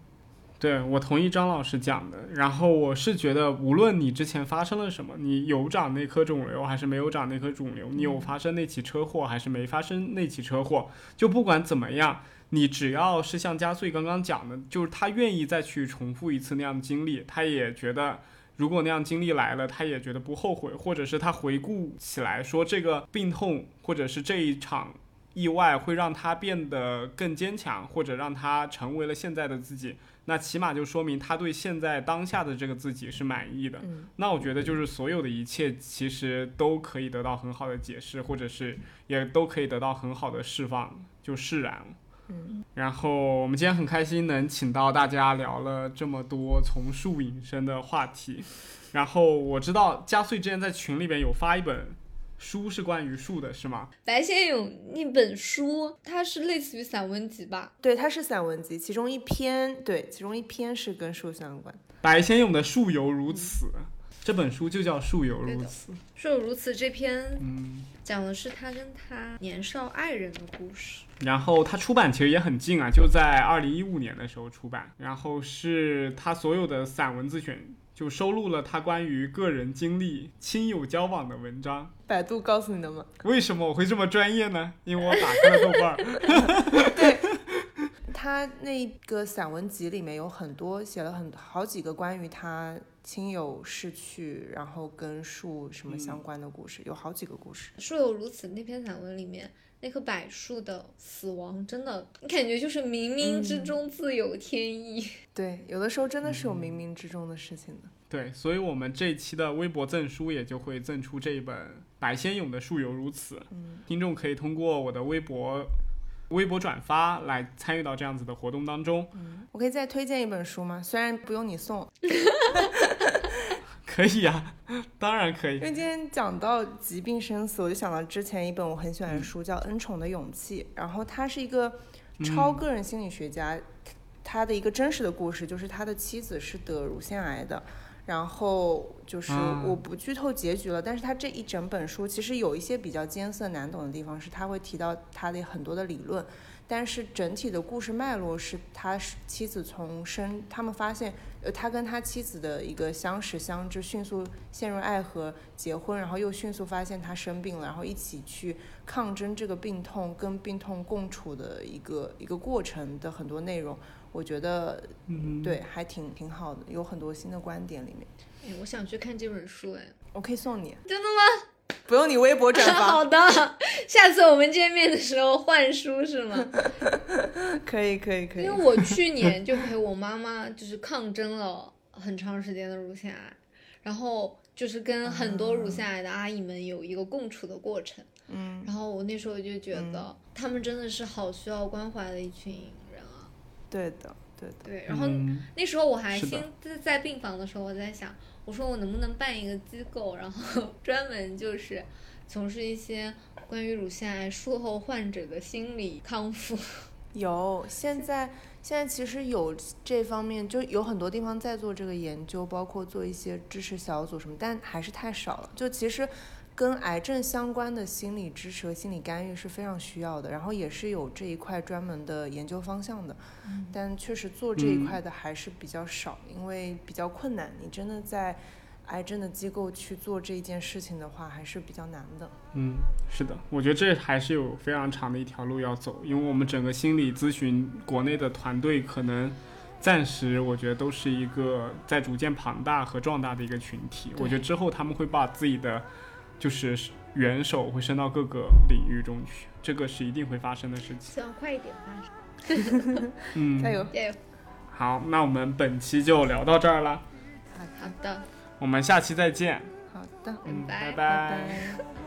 对我同意张老师讲的，然后我是觉得，无论你之前发生了什么，你有长那颗肿瘤还是没有长那颗肿瘤，你有发生那起车祸还是没发生那起车祸，就不管怎么样，你只要是像加穗刚刚讲的，就是他愿意再去重复一次那样的经历，他也觉得。如果那样经历来了，他也觉得不后悔，或者是他回顾起来说这个病痛，或者是这一场意外会让他变得更坚强，或者让他成为了现在的自己，那起码就说明他对现在当下的这个自己是满意的。嗯那我觉得就是所有的一切其实都可以得到很好的解释，或者是也都可以得到很好的释放，就释然了。嗯，然后我们今天很开心能请到大家聊了这么多从树引申的话题。然后我知道加穗之前在群里边有发一本书是关于树的，是吗？白先勇那本书，它是类似于散文集吧？对，它是散文集，其中一篇对，其中一篇是跟树相关。白先勇的《树犹如此》，这本书就叫《树犹如此》。树犹如此，这篇嗯，讲的是他跟他年少爱人的故事。然后他出版其实也很近啊，就在二零一五年的时候出版。然后是他所有的散文自选，就收录了他关于个人经历、亲友交往的文章。百度告诉你的吗？<laughs> 为什么我会这么专业呢？因为我打开了豆瓣儿。<laughs> 他那个散文集里面有很多写了很好几个关于他亲友逝去，然后跟树什么相关的故事，有好几个故事。树有如此那篇散文里面，那棵柏树的死亡，真的，你感觉就是冥冥之中自有天意。<laughs> 对，有的时候真的是有冥冥之中的事情的。对，所以我们这一期的微博赠书也就会赠出这一本白先勇的《树犹如此》。嗯，听众可以通过我的微博。微博转发来参与到这样子的活动当中，我可以再推荐一本书吗？虽然不用你送，<laughs> 可以啊，<laughs> 当然可以因。为今天讲到疾病生死，我就想到之前一本我很喜欢嗯的书，叫《恩宠的勇气》，然后他是一个超嗯个人心理学家，他的一个真实的故事，就是他的妻子是得乳腺癌的。然后就是啊我不剧透结局了，但是他这一整本书其实有一些比较艰涩难懂的地方，是他会提到他的很多的理论，但是整体的故事脉络是他是妻子从生，他们发现，呃，他跟他妻子的一个相识相知，迅速陷入爱河，结婚，然后又迅速发现他生病了，然后一起去抗争这个病痛，跟病痛共处的一个一个过程的很多内容，我觉得嗯，对还挺挺好的，有很多新的观点里面。哎，我想去看这本书，哎，我可以送你，真的吗？不用你微博转发 <laughs> 好，的，下次我们见面的时候换书是吗？<laughs> 可以可以可以因为。我去年就陪我妈妈就是抗争了很长时间的乳腺癌，然后就是跟很多乳腺癌的阿姨们有一个共处的过程。嗯，然后我那时候就觉得他们真的是好需要关怀的一群人啊。对的对的，对，然后嗯那时候我还心在在病房的时候，我在想，我说我能不能办一个机构，然后 <laughs> 专门就是从事一些关于乳腺癌术后患者的心理康复。有，现在现在其实有这方面，就有很多地方在做这个研究，包括做一些支持小组什么，但还是太少了。就其实跟癌症相关的心理支持和心理干预是非常需要的，然后也是有这一块专门的研究方向的，但确实做这一块的还是比较少，因为比较困难。你真的在癌症的机构去做这一件事情的话，还是比较难的。嗯，是的，我觉得这还是有非常长的一条路要走，因为我们整个心理咨询国内的团队可能暂时我觉得都是一个在逐渐庞大和壮大的一个群体。我觉得之后他们会把自己的就是元首会伸到各个领域中去，这个是一定会发生的事情。希望快一点发生。<laughs> 嗯，加油！加油！好，那我们本期就聊到这儿了，好的，我们下期再见。好的，嗯，拜拜拜拜。